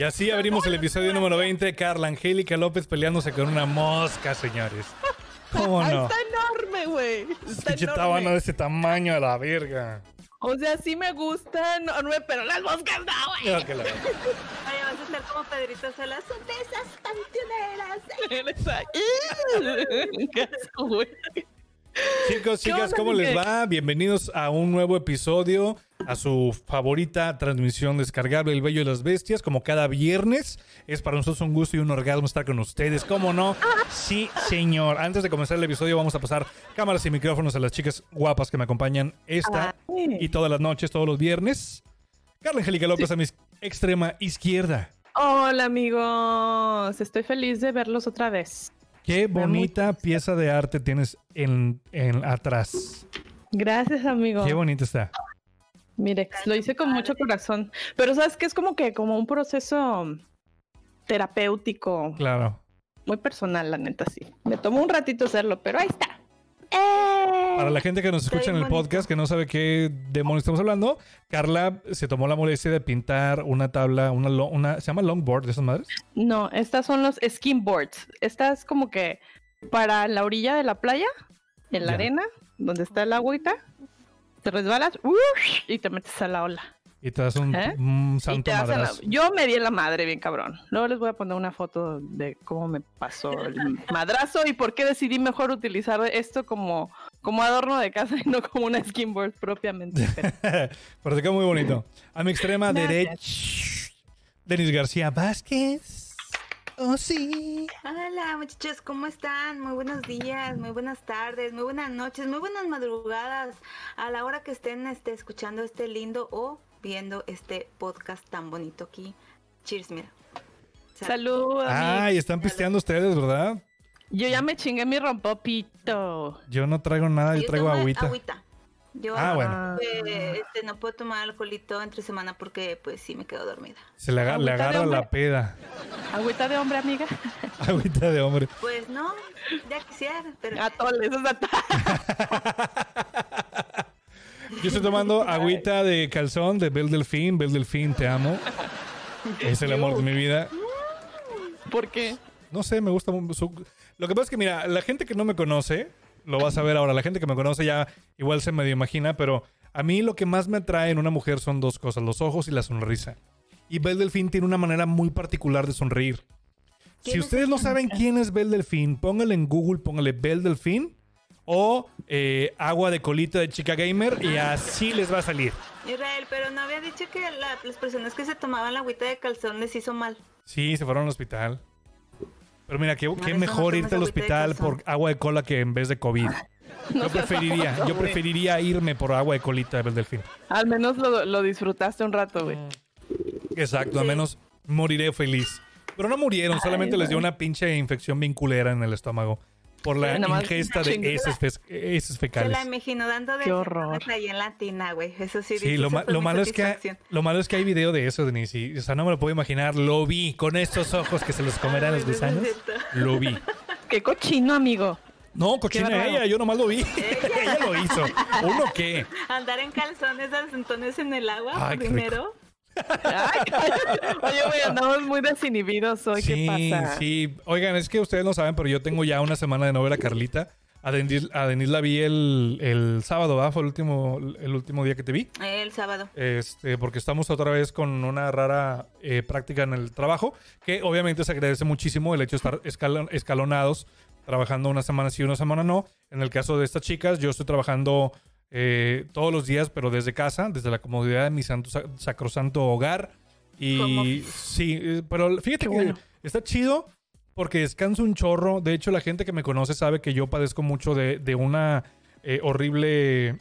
Y así abrimos el episodio número 20. Carla Angélica López peleándose con una mosca, señores. ¿Cómo no? Está enorme, güey. Está enorme. de ese tamaño a la verga. O sea, sí me gustan, enorme, pero las moscas no, güey. Ya que la- Oye, vas a estar como Pedrito Sola, son de esas panteoneras. Eres ahí. Qué asco, güey. Chicos, ¿Qué chicas, ¿cómo les va? Bienvenidos a un nuevo episodio, a su favorita transmisión descargable El Bello de las Bestias, como cada viernes. Es para nosotros un gusto y un orgasmo estar con ustedes, ¿cómo no? Sí, señor. Antes de comenzar el episodio vamos a pasar cámaras y micrófonos a las chicas guapas que me acompañan esta y todas las noches, todos los viernes. Carla Angélica López a mi extrema izquierda. Hola, amigos. Estoy feliz de verlos otra vez. Qué bonita pieza de arte tienes en, en atrás. Gracias, amigo. Qué bonita está. Mire, lo hice con mucho corazón. Pero sabes que es como que como un proceso terapéutico, Claro. muy personal, la neta, sí. Me tomó un ratito hacerlo, pero ahí está. ¡Eh! Para la gente que nos escucha en el bonito. podcast, que no sabe qué demonios estamos hablando, Carla se tomó la molestia de pintar una tabla, una, lo- una ¿se llama longboard de esas madres? No, estas son los skin boards. Estas como que para la orilla de la playa, en la arena, donde está el agüita, te resbalas ¡ush! y te metes a la ola. Y te das un, ¿Eh? un santo la- madrazo. Yo me di en la madre bien cabrón. Luego les voy a poner una foto de cómo me pasó el madrazo y por qué decidí mejor utilizar esto como, como adorno de casa y no como una skin board propiamente. Pero- queda muy bonito. A mi extrema derecha, Denis García Vázquez. Oh, sí. Hola muchachos, ¿cómo están? Muy buenos días, muy buenas tardes, muy buenas noches, muy buenas madrugadas. A la hora que estén este, escuchando este lindo o viendo este podcast tan bonito aquí. Cheers, mira. Salud. Salud, amigos. Ay, están pisteando ustedes, ¿verdad? Yo ya me chingué mi rompopito. Yo no traigo nada, yo Yo traigo tomo agüita. Yo Ah, bueno. eh, este, no puedo tomar alcoholito entre semana porque pues sí me quedo dormida. Se le, aga- le Agüita agarra la peda. Agüita de hombre, amiga. Agüita de hombre. Pues no, ya quisiera, pero Atole, eso es atole. Yo estoy tomando agüita de calzón de Bel Delfín. Bel Delfín, te amo. Es el amor de mi vida. ¿Por qué? No sé, me gusta mu- su- Lo que pasa es que, mira, la gente que no me conoce, lo vas a ver ahora. La gente que me conoce ya igual se medio imagina, pero a mí lo que más me atrae en una mujer son dos cosas, los ojos y la sonrisa. Y Bel Delfín tiene una manera muy particular de sonreír. Si ¿Quién es ustedes no saben quién es Bel Delfín, póngale en Google, póngale Bel Delfín o eh, agua de colita de chica gamer y así les va a salir. Israel, pero no había dicho que la- las personas que se tomaban la agüita de calzón les hizo mal. Sí, se fueron al hospital. Pero mira, qué, mejor no irte al hospital por agua de cola que en vez de COVID. Yo preferiría, yo preferiría irme por agua de colita de Bel Delfín. Al menos lo, lo disfrutaste un rato, güey. Exacto, al menos moriré feliz. Pero no murieron, solamente les dio una pinche infección vinculera en el estómago por la ingesta de heces, fe- Se fecales. la imagino dando de Qué horror. semanas ahí en la tina, güey. Eso sí. Sí, dice, lo, ma- lo malo es que lo malo es que hay video de eso, Denise. y, O sea, no me lo puedo imaginar. Lo vi con estos ojos que se los comerán los gusanos. Lo vi. Qué cochino, amigo. No, cochina ella, yo nomás lo vi. ella lo hizo. ¿Uno qué? Andar en calzones entonces en el agua Ay, qué primero. Ay, oye, güey, andamos muy desinhibidos hoy. Sí, ¿Qué pasa? sí. Oigan, es que ustedes no saben, pero yo tengo ya una semana de no ver a Carlita. A Denise, a Denise la vi el, el sábado, ¿verdad? Fue el último, el último día que te vi. El sábado. Este, porque estamos otra vez con una rara eh, práctica en el trabajo, que obviamente se agradece muchísimo el hecho de estar escalon- escalonados trabajando una semana sí, una semana no. En el caso de estas chicas, yo estoy trabajando eh, todos los días, pero desde casa, desde la comodidad de mi santo, sac- sacrosanto hogar. Y sí, eh, pero fíjate Qué que bueno. está chido porque descanso un chorro. De hecho, la gente que me conoce sabe que yo padezco mucho de, de una eh, horrible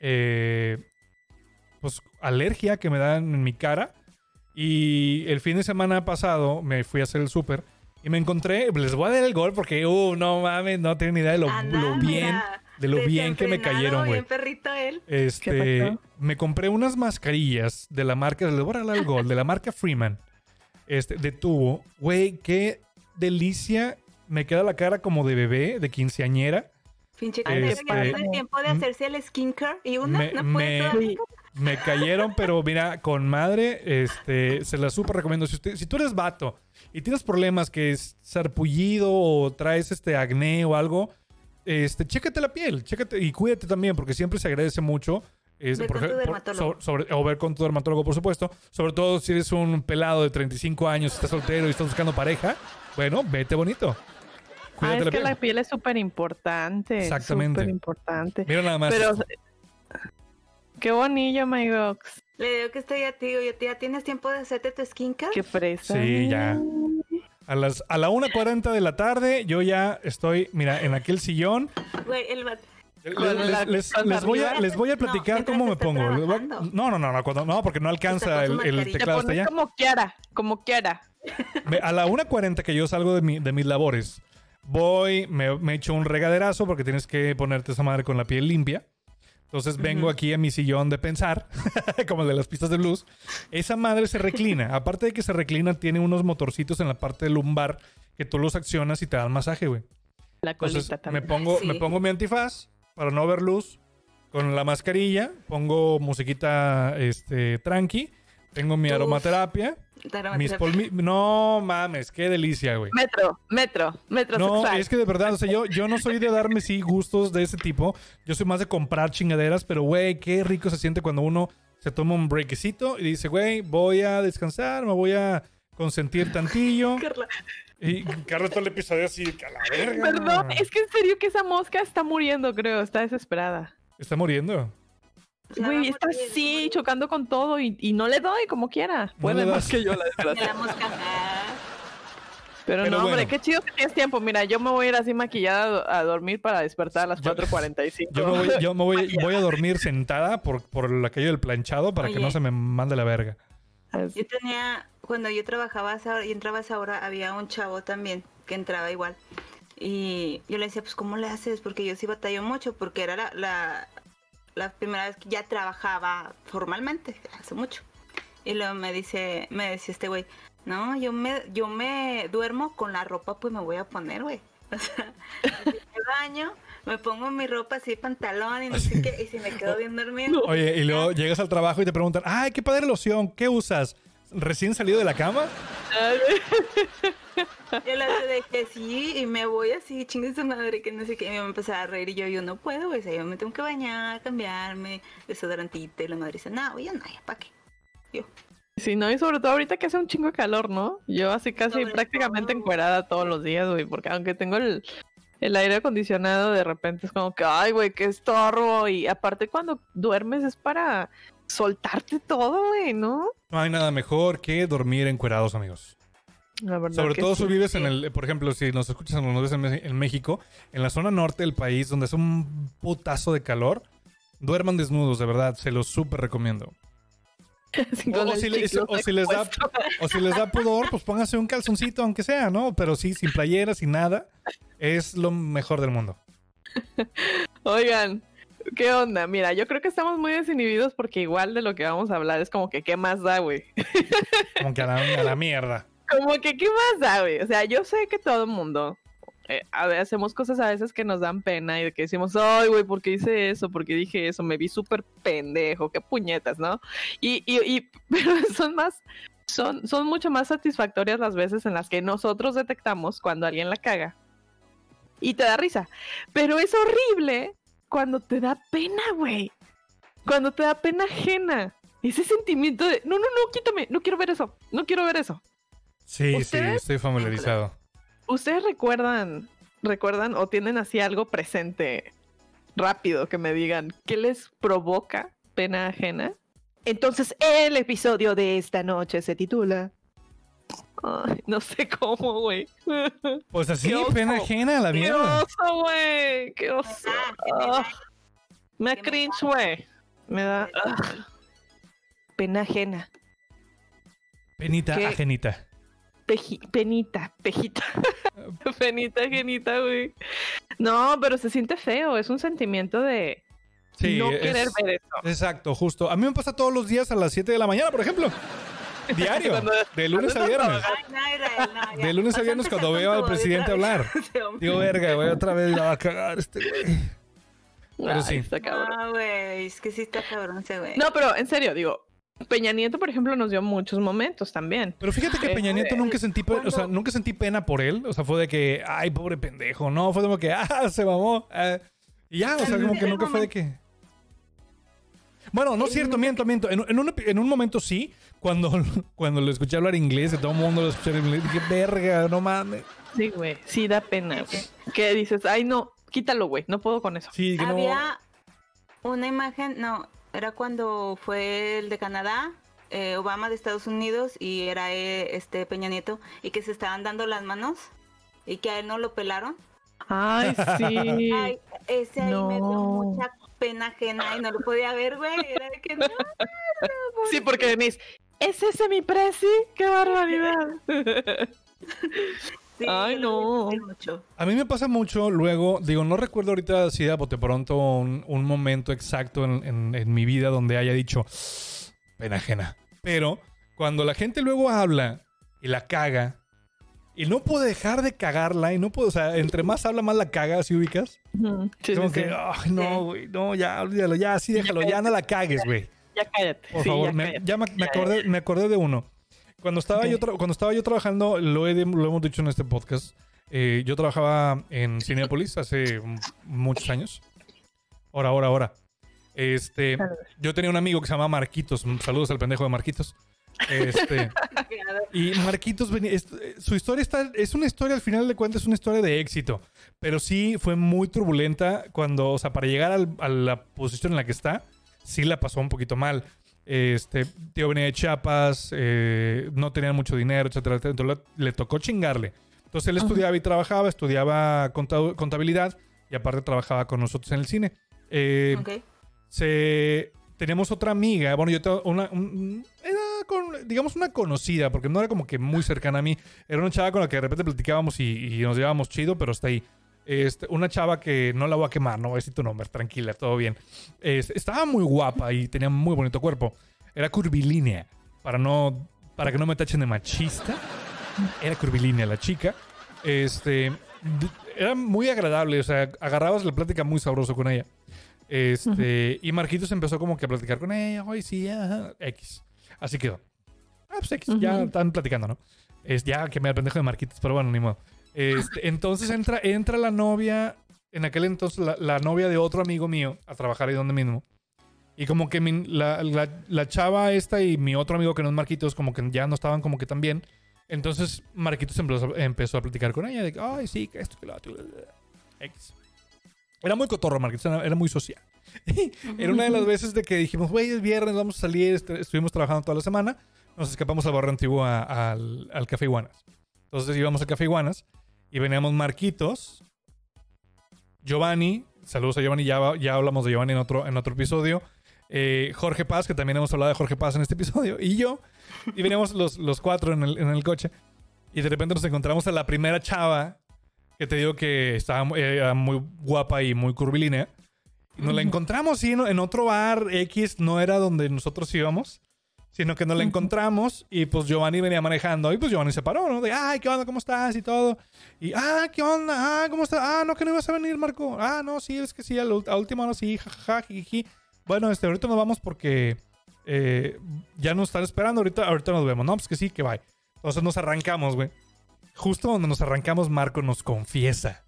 eh, pues, alergia que me dan en mi cara. Y el fin de semana pasado me fui a hacer el súper y me encontré, les voy a dar el gol porque, uh, no mames, no tengo ni idea de lo, bien, mira, de lo bien que me cayeron, güey. Bien perrito él. Este, me compré unas mascarillas de la marca, les voy a dar el gol, de la marca Freeman, este, de tubo. Güey, qué delicia. Me queda la cara como de bebé, de quinceañera. Pinche este, ya no tiene tiempo de m- hacerse el skincare y una me- no me- puede. Me cayeron, pero mira, con madre, este, se las súper recomiendo. Si, usted, si tú eres vato y tienes problemas que es sarpullido o traes este acné o algo, este, chécate la piel, chécate y cuídate también, porque siempre se agradece mucho. es, Ve con tu dermatólogo. sobre- o ver con tu dermatólogo, por supuesto. Sobre todo si eres un pelado de 35 años, estás soltero y estás buscando pareja. Bueno, vete bonito. Ah, Cuídate es la que piel. la piel es súper importante. Exactamente. Súper importante. Mira nada más. Pero. Qué bonillo, my gox. Le digo que estoy a ti, yo, ¿ya tienes tiempo de hacerte tu skincare? Qué fresa. Sí, ya. A las a la 1.40 de la tarde, yo ya estoy, mira, en aquel sillón. Güey, el vato. Les, les- la- les- con les voy a, les voy a platicar cómo me pongo. A- no, no, no, no, cuando- no, porque no alcanza el, teclado hasta allá. como quiera, como quiera. A la 1.40 que yo salgo de, mi- de mis labores, voy, me, me echo un regaderazo porque tienes que ponerte esa madre con la piel limpia. Entonces vengo aquí a mi sillón de pensar, como el de las pistas de blues. Esa madre se reclina. Aparte de que se reclina, tiene unos motorcitos en la parte lumbar que tú los accionas y te dan masaje, güey. La colita Entonces me también. pongo, Sí. me pongo mi antifaz para no ver luz. Con la mascarilla, pongo musiquita este, tranqui. Tengo mi Uf. aromaterapia. Mis polmi- No mames, qué delicia, güey. Metro, metro, metro No, sexual. es que de verdad, o sea, yo, yo no soy de darme sí gustos de ese tipo. Yo soy más de comprar chingaderas, pero güey, qué rico se siente cuando uno se toma un breakcito y dice, güey, voy a descansar, me voy a consentir tantillo. Carla, Y Carlos todo el episodio así, a la verga. Perdón, es que en serio que esa mosca está muriendo, creo. Está desesperada. Está muriendo. Güey, está así, chocando con todo y, y no le doy como quiera. No Puede más que yo, la desgracia. Pero, Pero no, hombre, qué chido que tienes tiempo. Mira, yo me voy a ir así maquillada a do- a dormir para despertar a las Yo- 4.45. Yo me voy, yo me voy, voy a dormir sentada por, por aquello del planchado para que no se me mande la verga. Yo tenía, cuando yo trabajaba y entraba a esa hora, había un chavo también que entraba igual. Y yo le decía, pues, ¿cómo le haces? Porque yo sí batallo mucho, porque era la, la, la primera vez que ya trabajaba formalmente, hace mucho. Y luego me dice, me decía este güey, no, yo me, yo me duermo con la ropa, pues me voy a poner, güey. O sea, me baño, me pongo mi ropa así, pantalón y no sé qué, y si me quedo bien dormido. Oye, y luego llegas al trabajo y te preguntan, ay, qué padre loción, ¿qué usas? ¿Recién salido de la cama? Yo la dejé así y me voy así, chingue su madre, que no sé qué. Y me empecé a reír y yo, yo no puedo, güey. O sea, yo me tengo que bañar, cambiarme, desodorantito. Y la madre dice, no, yo no, ya, ¿para qué? Yo, Sí, no, y sobre todo ahorita que hace un chingo de calor, ¿no? Yo así casi Sobre prácticamente todo. encuerada todos los días, güey, porque aunque tengo el, el aire acondicionado, de repente es como que, ay, güey, qué estorbo. Y aparte cuando duermes es para soltarte todo, güey, ¿no? No hay nada mejor que dormir encuerados, amigos. La verdad Sobre que todo sí. si vives en el, por ejemplo, si nos escuchas o nos ves en, México, en la zona norte del país, donde es un putazo de calor, duerman desnudos, de verdad, se los súper recomiendo. O, si, o les da, o si les da pudor, pues pónganse un calzoncito, aunque sea, ¿no? Pero sí, sin playera, sin nada, es lo mejor del mundo. Oigan, ¿qué onda? Mira, yo creo que estamos muy desinhibidos porque igual de lo que vamos a hablar es como que, ¿qué más da, güey? Como que a la, a la mierda. Como que, ¿qué da, güey? O sea, yo sé que todo mundo eh, a hacemos cosas a veces que nos dan pena y que decimos, ay, güey, ¿por qué hice eso? ¿Por qué dije eso? Me vi súper pendejo, qué puñetas, ¿no? Y, y, y pero son más, son, son mucho más satisfactorias las veces en las que nosotros detectamos cuando alguien la caga y te da risa. Pero es horrible cuando te da pena, güey. Cuando te da pena ajena. Ese sentimiento de, no, no, no, quítame, no quiero ver eso, no quiero ver eso. Sí, sí, estoy familiarizado. ¿Ustedes recuerdan recuerdan o tienen así algo presente rápido que me digan qué les provoca pena ajena. Entonces, el episodio de esta noche se titula. Ay, no sé cómo, güey. Pues así, Qué pena ajena a la ¡Qué mierda. oso, güey! ¡Qué oso! Ah, qué me da, qué cringe, güey. Me da ah, pena ajena. Penita ¿Qué? ajenita. Peji- penita, pejita. penita, genita, güey. No, pero se siente feo. Es un sentimiento de Sí, no es- querer ver eso. Exacto, justo. A mí me pasa todos los días a las 7 de la mañana, por ejemplo. Diario. Cuando- de lunes a viernes. De lunes a viernes cuando veo al presidente hablar. Digo, verga, güey, otra vez la va a cagar este güey. Pero Ay, sí. está cabrón. No, güey, es que sí está cabrón ese güey. No, pero en serio, digo, Peña Nieto, por ejemplo, nos dio muchos momentos también. Pero fíjate que Peña Nieto nunca sentí, pe- o sea, nunca sentí pena por él. O sea, fue de que, ay, pobre pendejo. No, fue como que, ah, se mamó. ah. Y ya, o sea, como que nunca fue de que. Bueno, no es cierto, miento, miento. En, en un, en un momento sí, cuando, cuando lo escuché hablar inglés, todo el mundo lo escuchaba en inglés, dije, verga, no mames. Sí, güey, sí da pena, güey. Que dices, ay, no, quítalo, güey, no puedo con eso. Sí, que no. Había una imagen, no, era cuando fue el de Canadá, eh, Obama de Estados Unidos y era eh, este Peña Nieto y que se estaban dando las manos y que a él no lo pelaron. Ay, sí. Ay, ese ahí me dio No. mucha pena ajena y no lo podía ver, güey. Era de que no. Sí, porque Denise, ¿es ese mi presi? ¡Qué barbaridad! Sí, Ay, no. A mí me pasa mucho luego, digo, no recuerdo ahorita así de bote pronto un, un momento exacto en, en- en mi vida donde haya dicho pena ajena. Pero cuando la gente luego habla y la caga y no puede dejar de cagarla y no puede, o sea, entre más habla más la caga, si ubicas. Sí, como sí, que, sí. ay, no, güey, no, ya, olvídalo, ya, sí, déjalo, ya no la cagues, güey. Ya cállate. Por sí, favor, ya me, ya me, me acordé, me acordé de uno. Cuando estaba, yo Ok. tra- cuando estaba yo trabajando, lo, he lo hemos dicho en este podcast, eh, yo trabajaba en Cinepolis hace muchos años. Ahora, ahora, ahora. Este, yo tenía un amigo que se llama Marquitos. Saludos al pendejo de Marquitos. Este, y Marquitos eh, su historia está. Es una historia, al final de cuentas, es una historia de éxito. Pero sí fue muy turbulenta cuando, o sea, para llegar al- a la posición en la que está, sí la pasó un poquito mal. Este, tío venía de Chiapas, eh, no tenía mucho dinero, etcétera, etcétera. Entonces le, tocó chingarle. Entonces él estudiaba y trabajaba, estudiaba conta- contabilidad y aparte trabajaba con nosotros en el cine. Eh, Ok. se teníamos otra amiga, bueno, yo tengo una un- era con, digamos una conocida, porque no era como que muy cercana a mí, era una chava con la que de repente platicábamos y, y nos llevábamos chido, pero hasta ahí. Este, una chava que no la voy a quemar, no voy a decir tu nombre, tranquila, todo bien. Es- estaba muy guapa y tenía muy bonito cuerpo. Era curvilínea, para no para que no me tachen de machista. Era curvilínea la chica. Este, era muy agradable, o sea, agarrabas la plática muy sabroso con ella. Este, y Marquitos empezó como que a platicar con ella, hoy sí, ajá, X. Así quedó. Ah, pues X, ya están platicando, ¿no? Es ya que me da pendejo de Marquitos, pero bueno, ni modo. Este, entonces entra, entra la novia, en aquel entonces la, la novia de otro amigo mío a trabajar ahí donde mismo. Y como que mi- la, la- la chava esta y mi otro amigo que no es Marquitos, como que ya no estaban como que tan bien. Entonces Marquitos empezó, empezó a platicar con ella de que, ay, sí, que esto, que lo otro. Era muy cotorro, Marquitos, era, era muy social. era una de las veces de que dijimos, güey, es viernes, vamos a salir, este, estuvimos trabajando toda la semana, nos escapamos al barrio antiguo a- al, al Café Iguanas. Entonces íbamos al Café Iguanas y veníamos Marquitos, Giovanni, saludos a Giovanni, ya, ya hablamos de Giovanni en otro, en otro episodio, eh, Jorge Paz, que también hemos hablado de Jorge Paz en este episodio, y yo, y veníamos los, los cuatro en el, en el coche, y de repente nos encontramos a la primera chava, que te digo que estaba era muy guapa y muy curvilínea, y nos la encontramos, sí, en otro bar X, no era donde nosotros íbamos, sino que nos la encontramos y pues Giovanni venía manejando y pues Giovanni se paró, ¿no? De, ay, ¿qué onda? ¿Cómo estás? Y todo. Y, ah, ¿qué onda? Ah, ¿cómo estás? Ah, no, que no ibas a venir, Marco. Ah, no, sí, es que sí, a la última hora sí, jajaja, jijiji. Bueno, este, ahorita nos vamos porque eh, ya nos están esperando, ahorita, ahorita nos vemos. No, pues que sí, que bye. Entonces nos arrancamos, güey. Justo donde nos arrancamos, Marco nos confiesa.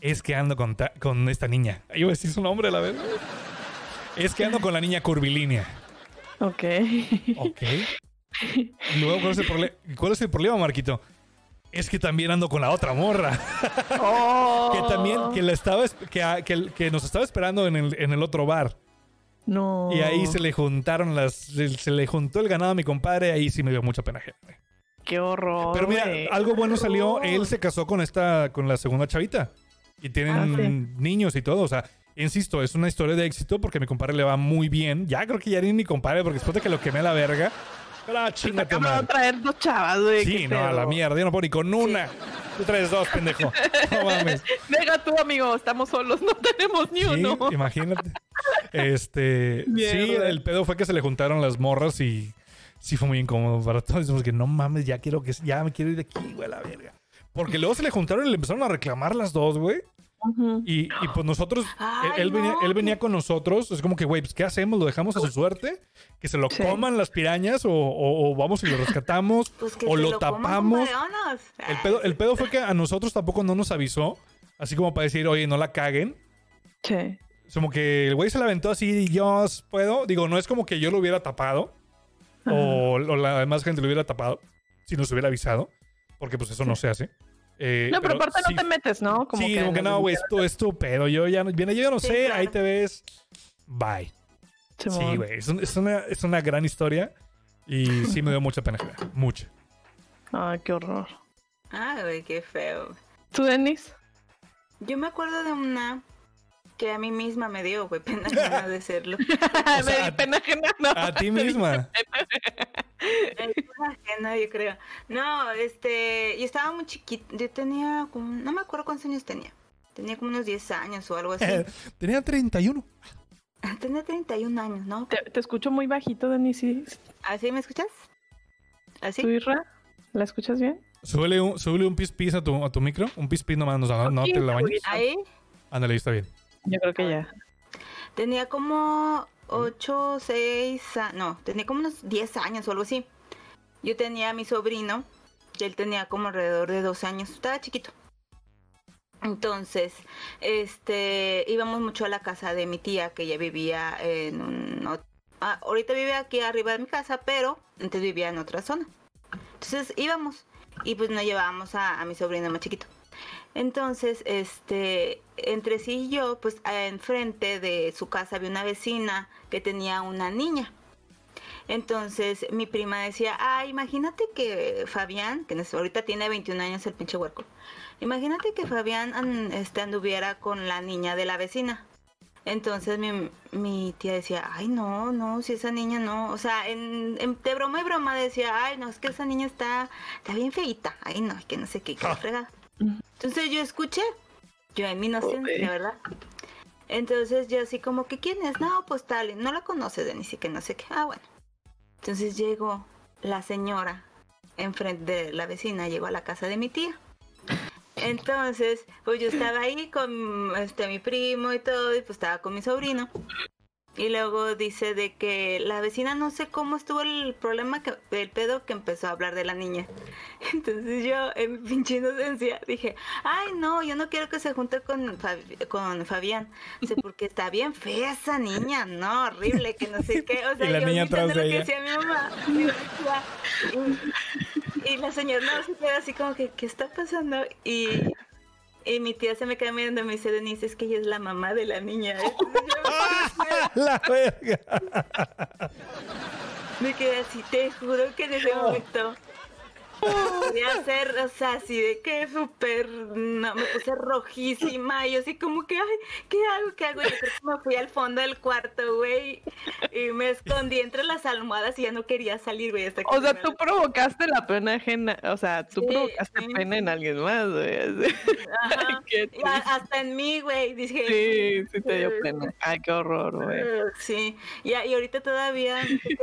Es que ando con, con esta niña. Iba a decir su nombre a la vez. Es que ando con la niña curvilínea. Ok. Ok. Y luego, ¿cuál es el, proble- cuál es el problema, Marquito? es que también ando con la otra morra. Oh. que también, que, la estaba, es- que, que, que nos estaba esperando en el, en el otro bar. No. Y ahí se le juntaron las, se, se le juntó el ganado a mi compadre, ahí sí me dio mucha pena. güey. Qué horror. Pero mira, algo bueno salió, él se casó con esta, con la segunda chavita. Y tienen Ah, sí. niños y todo, o sea, insisto, es una historia de éxito porque a mi compadre le va muy bien. Ya creo que ya ni mi compadre, porque después de que lo quemé a la verga, pero ah, chinga tu madre. traer dos chavas, güey. Sí, no, a la mierda, yo no puedo ni con una. Tú traes dos, pendejo. No mames. Venga tú, amigo, estamos solos, no tenemos ni Sí, uno. imagínate. Este, sí, el pedo fue que se le juntaron las morras y sí fue muy incómodo para todos. Decimos que no mames, ya quiero que ya me quiero ir de aquí, güey, a la verga. Porque luego se le juntaron y le empezaron a reclamar las dos, güey. Y, y pues nosotros, Ay, él, venía, él venía con nosotros. Es como que, güey, pues ¿qué hacemos? ¿Lo dejamos a su suerte? ¿Que se lo Sí. coman las pirañas? O, o- o vamos y lo rescatamos? Pues ¿O lo tapamos? El pedo, el pedo fue que a nosotros tampoco no nos avisó. Así como para decir, oye, no la caguen. Sí. Como que el güey se la aventó así y yo puedo. Digo, no es como que yo lo hubiera tapado. O, o la demás gente lo hubiera tapado. Si nos hubiera avisado. Porque pues eso no se hace. Eh, No, pero aparte sí- no te metes, ¿no? Como sí, que como que no, güey, esto es tu pedo. Yo ya no, viene, yo no Sí, sé, claro. ahí te ves. Bye. Sí, güey. Es, un- es una, es una gran historia. Y sí me dio mucha pena. Mucha. Ay, qué horror. Ay, güey, qué feo. ¿Tú, Denis? Yo me acuerdo de una que a mí misma me dio, güey, pena ajena de serlo. O Me sea, di pena ajena, no. A ti misma. Ajena, yo creo. No, este, yo estaba muy chiquita, yo tenía como, no me acuerdo cuántos años tenía. Tenía como unos 10 años o algo así. Tenía 31. tenía 31 años, ¿no? Te, te escucho muy bajito, Denis. ¿sí? ¿Así me escuchas? ¿Así? ¿Tú, Irra? ¿La escuchas bien? Súbele un, súbele un pis pis a tu, a tu micro. Un pis pis nomás. No, no te la bañes. Ahí Ándale, ahí está bien. Yo creo que ya. tenía como 8, 6, no, tenía como unos 10 años o algo así. Yo tenía a mi sobrino, que él tenía como alrededor de 12 años, estaba chiquito. Entonces, este, íbamos mucho a la casa de mi tía, que ella vivía en un... ah, ahorita vive aquí arriba de mi casa, pero antes vivía en otra zona. Entonces íbamos y pues nos llevábamos a mi sobrino más chiquito. Entonces, este, entre sí y yo, pues enfrente de su casa había una vecina que tenía una niña. Entonces mi prima decía, ah, imagínate que Fabián, que ahorita tiene 21 años el pinche huerco, imagínate que Fabián este, anduviera con la niña de la vecina. Entonces mi, mi tía decía, ay no, no, si esa niña no, o sea, en, en- de broma y broma decía, ay no, es que esa niña está, está bien feita, ay no, que no sé qué, qué fregada. Entonces yo escuché, yo en mi inocencia, Ok. ¿verdad? Entonces yo así como que, ¿quién es? No, pues tal, no la conoce de ni siquiera no sé qué. Ah, bueno. Entonces llegó la señora enfrente de la vecina, llegó a la casa de mi tía. Entonces, pues yo estaba ahí con este mi primo y todo, y pues estaba con mi sobrino. Y luego dice de que la vecina no sé cómo estuvo el problema que el pedo que empezó a hablar de la niña. Entonces yo en mi pinche inocencia dije, ay no, yo no quiero que se junte con, Fabi- con Fabián. Dice, porque está bien fea esa niña, no, horrible, que no sé qué. O sea, Y la yo niña atrás de lo que ella. decía mi mamá. Y la señora no se queda así como que, ¿qué está pasando? Y, y mi tía se me queda mirando y me dice, Denise, es que ella es la mamá de la niña. La verga. Me quedé así, te juro que en ese momento podía hacer, o sea, así de que súper, no, me puse rojísima y yo así como que, ay, ¿qué hago? ¿Qué hago? Yo creo que me fui al fondo del cuarto, güey, y me escondí entre las almohadas y ya no quería salir, güey, hasta que O sea, me- tú provocaste la pena ajena. O sea, tú Sí, provocaste sí. pena en alguien más, güey. Ajá. Y a- hasta en mí, güey, dije. Sí, sí te dio pena. Ay, qué horror, güey. Sí, y, y ahorita todavía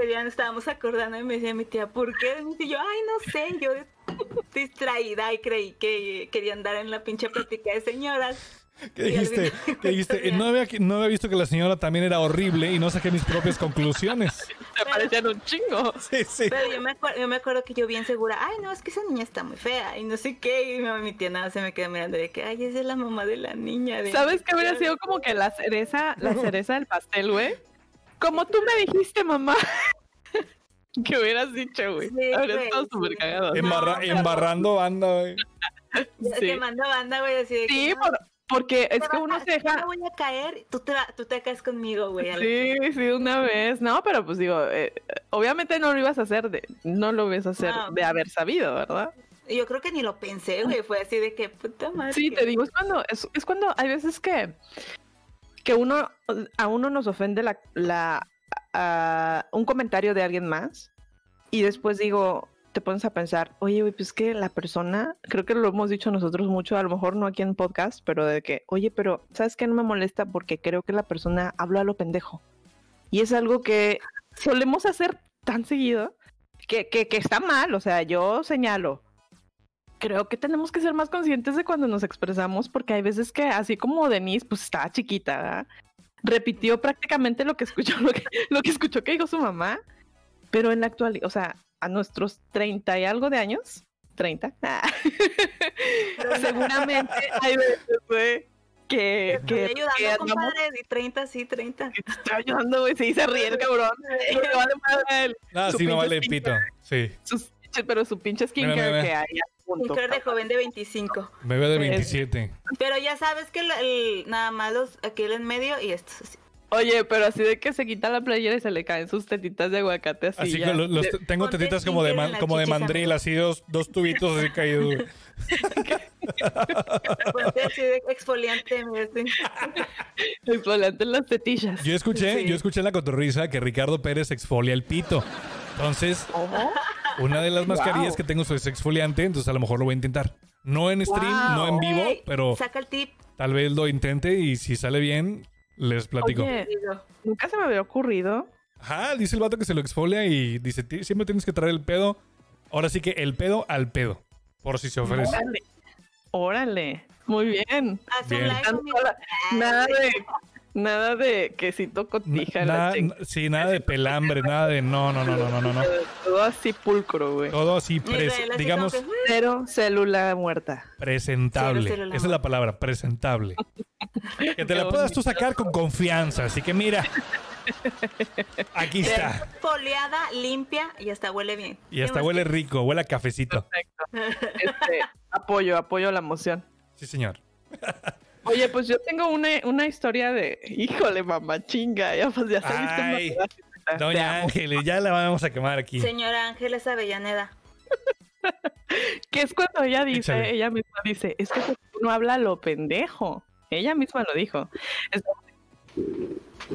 ya nos estábamos acordando y me decía mi tía, ¿por qué? Y yo, ay, no sé, yo distraída y creí que quería andar en la pinche plática de señoras. ¿Qué dijiste? ¿Qué dijiste? No había, no había visto que la señora también era horrible y no saqué mis propias conclusiones. Te parecían un chingo. Sí, sí. Pero yo me, yo me acuerdo que yo bien segura, ay, no, es que esa niña está muy fea y no sé qué. Y mi, mi tía nada se me queda mirando de que, ay, esa es la mamá de la niña. de- ¿Sabes qué habría sido como que la cereza, la cereza del pastel, güey? Como tú me dijiste, mamá. ¿Qué hubieras dicho, güey? Sí, estado sí. súper cagado. Em- Embarra- Embarrando banda, güey. Ya Sí. Te manda banda, güey, así de que, Sí, no, por- porque es que uno a- se Yo me deja. voy a caer, tú te, tú te caes conmigo, güey. Sí, sí, una vez. No, pero pues digo, eh, obviamente no lo ibas a hacer de, no lo ibas a hacer No. de haber sabido, ¿verdad? Yo creo que ni lo pensé, güey. Fue así de que puta madre. Sí, que- te digo, es cuando, es, es cuando hay veces que, que uno, a uno nos ofende la, la, un comentario de alguien más y después digo, te pones a pensar, oye, güey, pues que la persona, creo que lo hemos dicho nosotros mucho, a lo mejor no aquí en podcast, pero de que, oye, pero ¿sabes qué? No me molesta porque creo que la persona habla a lo pendejo. Y es algo que solemos hacer tan seguido que, que, está mal, o sea, yo señalo, creo que tenemos que ser más conscientes de cuando nos expresamos, porque hay veces que, así como Denise, pues estaba chiquita. Repitió prácticamente lo que escuchó, lo que, lo que escuchó que dijo su mamá, pero en la actualidad, o sea, a nuestros 30 y algo de años, 30, ah, seguramente hay veces, güey, que, estoy que ayudando, compadre. Y 30, sí, 30. que te estoy ayudando, güey, sí, se ríe el cabrón. No le vale madre él. Ah, sí, no vale pito. Sí. Sus pero su pinche skincare que hay. Mujer de joven de 25. Bebé de Es- 27. Pero ya sabes que el, el- nada más los, aquel en medio y estos así. Oye, pero así de que se quita la playera y se le caen sus tetitas de aguacate así. Así ya. que los, los- tengo ponte tetitas como de, man- como de mandril, así dos, dos tubitos así caídos. Ponte así de exfoliante. exfoliante en las tetillas. Yo escuché, Sí. yo escuché en la cotorriza que Ricardo Pérez exfolia el pito. Entonces, ¿Cómo? una de las mascarillas Wow. que tengo es exfoliante, entonces a lo mejor lo voy a intentar. No en stream, no en vivo, pero Saca el tip. tal vez lo intente y si sale bien, les platico. Oye, nunca se me había ocurrido. Ajá, dice el vato que se lo exfolia y dice, "Ti- siempre tienes que traer el pedo. Ahora sí que el pedo al pedo, por si se ofrece. Órale. Órale. Muy bien. Haz un Bien. Nada de, nada de quesito cotija. la Nada, chingada. sí, nada de pelambre, nada de no, no, no, no, no, no, no. Todo así pulcro, güey. Todo así, digamos, que, Cero célula muerta. presentable. Cero célula Esa es la palabra, presentable. Que te la puedas tú sacar con confianza. Así que mira, aquí está. Foliada, limpia y hasta huele bien. Y ¿Qué hasta huele rico, huele a cafecito. Perfecto. Este, apoyo, apoyo la moción. Sí, señor. Oye, pues yo tengo una, una historia de. Híjole, mamá chinga. Ya, pues ya Ay, Doña. Ángeles, ya la vamos a quemar aquí. Señora Ángeles Avellaneda. Que es cuando ella dice, Échale. ella misma dice, es que uno habla lo pendejo. Ella misma lo dijo. Es-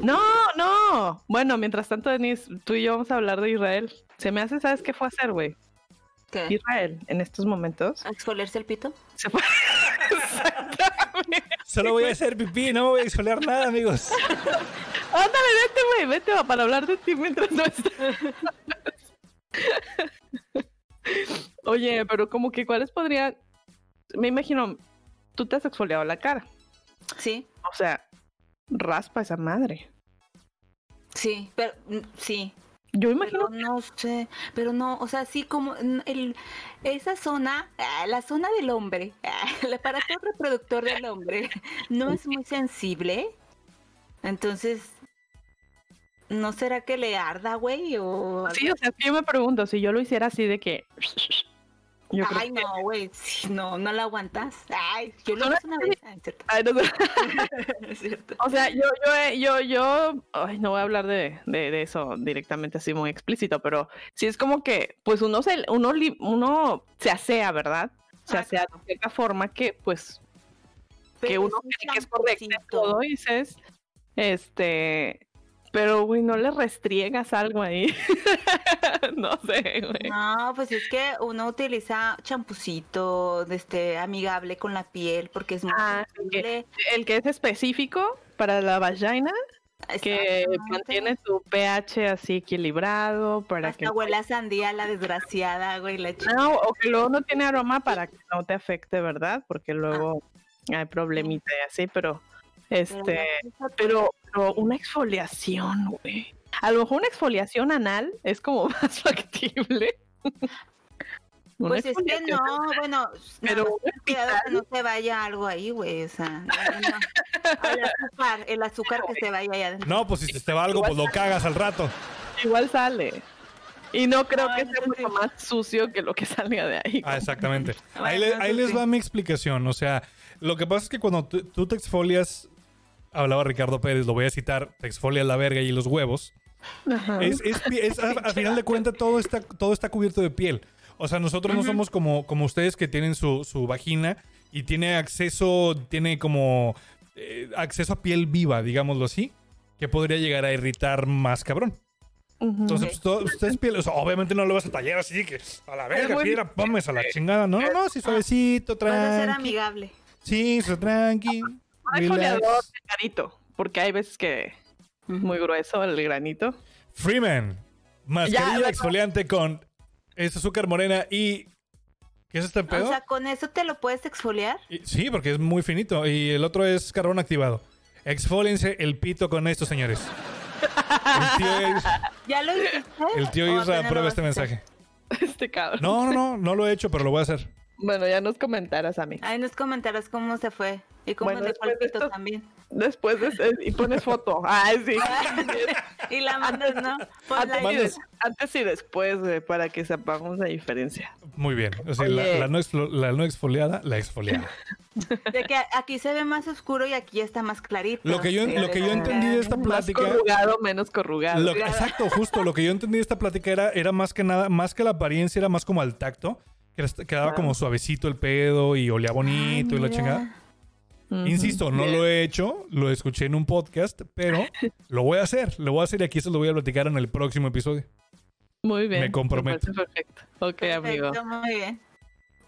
No, no. Bueno, mientras tanto, Denise, tú y yo vamos a hablar de Israel. Se me hace, ¿sabes qué fue a hacer, güey? ¿Qué? Israel, en estos momentos, ¿A exfoliarse el pito? se fue. Exactamente. Solo voy a hacer pipí, no me voy a exfoliar nada, amigos. Ándale, vete, güey, vete para hablar de ti mientras no estás. Oye, pero como que cuáles podrían. Me imagino, tú te has exfoliado la cara. Sí, O sea, raspa esa madre. sí, pero mm, sí. Yo imagino Pero no sé, pero no, o sea, sí como el, esa zona, ah, la zona del hombre, ah, el aparato reproductor del hombre, no es muy sensible. Entonces, ¿no será que le arda, güey? O... Sí, o sea, yo me pregunto, si yo lo hiciera así de que. Yo Ay, que- no, güey, sí, no, no la aguantas. Ay, yo lo Ahora hice una vez. Ah, es cierto. Ay, no es cierto. O sea, yo, yo, eh, yo, yo, ay, no voy a hablar de, de, de eso directamente así muy explícito, pero sí es como que, pues uno se, uno, se asea, ¿verdad? Se Ah, asea de cierta forma que, pues, que uno cree que es champucito. todo, dices, este, pero, güey, no le restriegas algo ahí. no sé, güey. No, pues es que uno utiliza champucito, este, amigable con la piel, porque es muy Ah, que-. El que es específico para la vagina, que mantiene tu pH así equilibrado, para que Hasta huele a sandía la desgraciada, güey, la chica. No, o que luego no tiene aroma para que no te afecte, ¿verdad? Porque luego hay problemita y así, pero este, pero, pero una exfoliación, güey. A lo mejor una exfoliación anal es como más factible. Una Pues es que no, bueno, Pero cuidado que no se vaya algo ahí, güey, o sea, no, el azúcar, el azúcar que se vaya allá adentro. No, pues si se te va algo, pues lo cagas al rato. igual sale. Y no creo que sea mucho más sucio que lo que salga de ahí. Ah, exactamente. Bueno, ahí le- eso ahí les va mi explicación. O sea, lo que pasa es que cuando tú te exfolias, hablaba Ricardo Pérez, lo voy a citar, te exfolias la verga y los huevos. Ajá. Es, es, a, a final de cuentas todo está, todo está cubierto de piel. O sea, nosotros no somos como, como ustedes que tienen su, su vagina y tiene acceso, tiene como eh, acceso a piel viva, digámoslo así, que podría llegar a irritar más cabrón. Entonces, pues, todo- ustedes piel, o sea, obviamente no lo vas a tallar así que a la verga, muy piedra, pomes a la chingada. No, no, no, sí, suavecito, Vas a ser tranqui. amigable. Sí, so exfoliador relax. delgadito, porque hay veces que es muy grueso el granito. Freeman, mascarilla Ya, exfoliante con es azúcar morena y ¿qué es este pedo? O sea, con eso te lo puedes exfoliar. Y- sí, porque es muy finito y el otro es carbón activado. Exfóliense el pito con esto, señores. El tío, ¿Ya lo hiciste? el tío ¿O Isra apenas aprueba este mensaje. Este cabrón. No, no, no, no lo he hecho, pero lo voy a hacer. Bueno, ya nos comentarás, Ami. Ahí nos comentarás cómo se fue. Y cómo Bueno, después de esto- también. Después de, eh, y pones foto. Ay, sí. Y la mandas, ¿no? Pon Antes, des- antes y después, güey, para que sepamos la diferencia. Muy bien. O sea, la, no la no exfoliada, la exfoliada. De que aquí se ve más oscuro y aquí está más clarito. Lo que yo, Sí, lo que yo entendí de esta Más plática. corrugado, menos corrugado. Lo exacto, justo. Lo que yo entendí de esta plática era, era más que nada, más que la apariencia, era más como al tacto. Quedaba como suavecito el pedo y olía bonito Ay, y la chingada. Insisto, no lo he hecho, lo escuché en un podcast, pero lo voy a hacer. Lo voy a hacer y aquí se lo voy a platicar en el próximo episodio. Muy bien. Me comprometo. Perfecto. Ok, amigo. Perfecto, muy bien.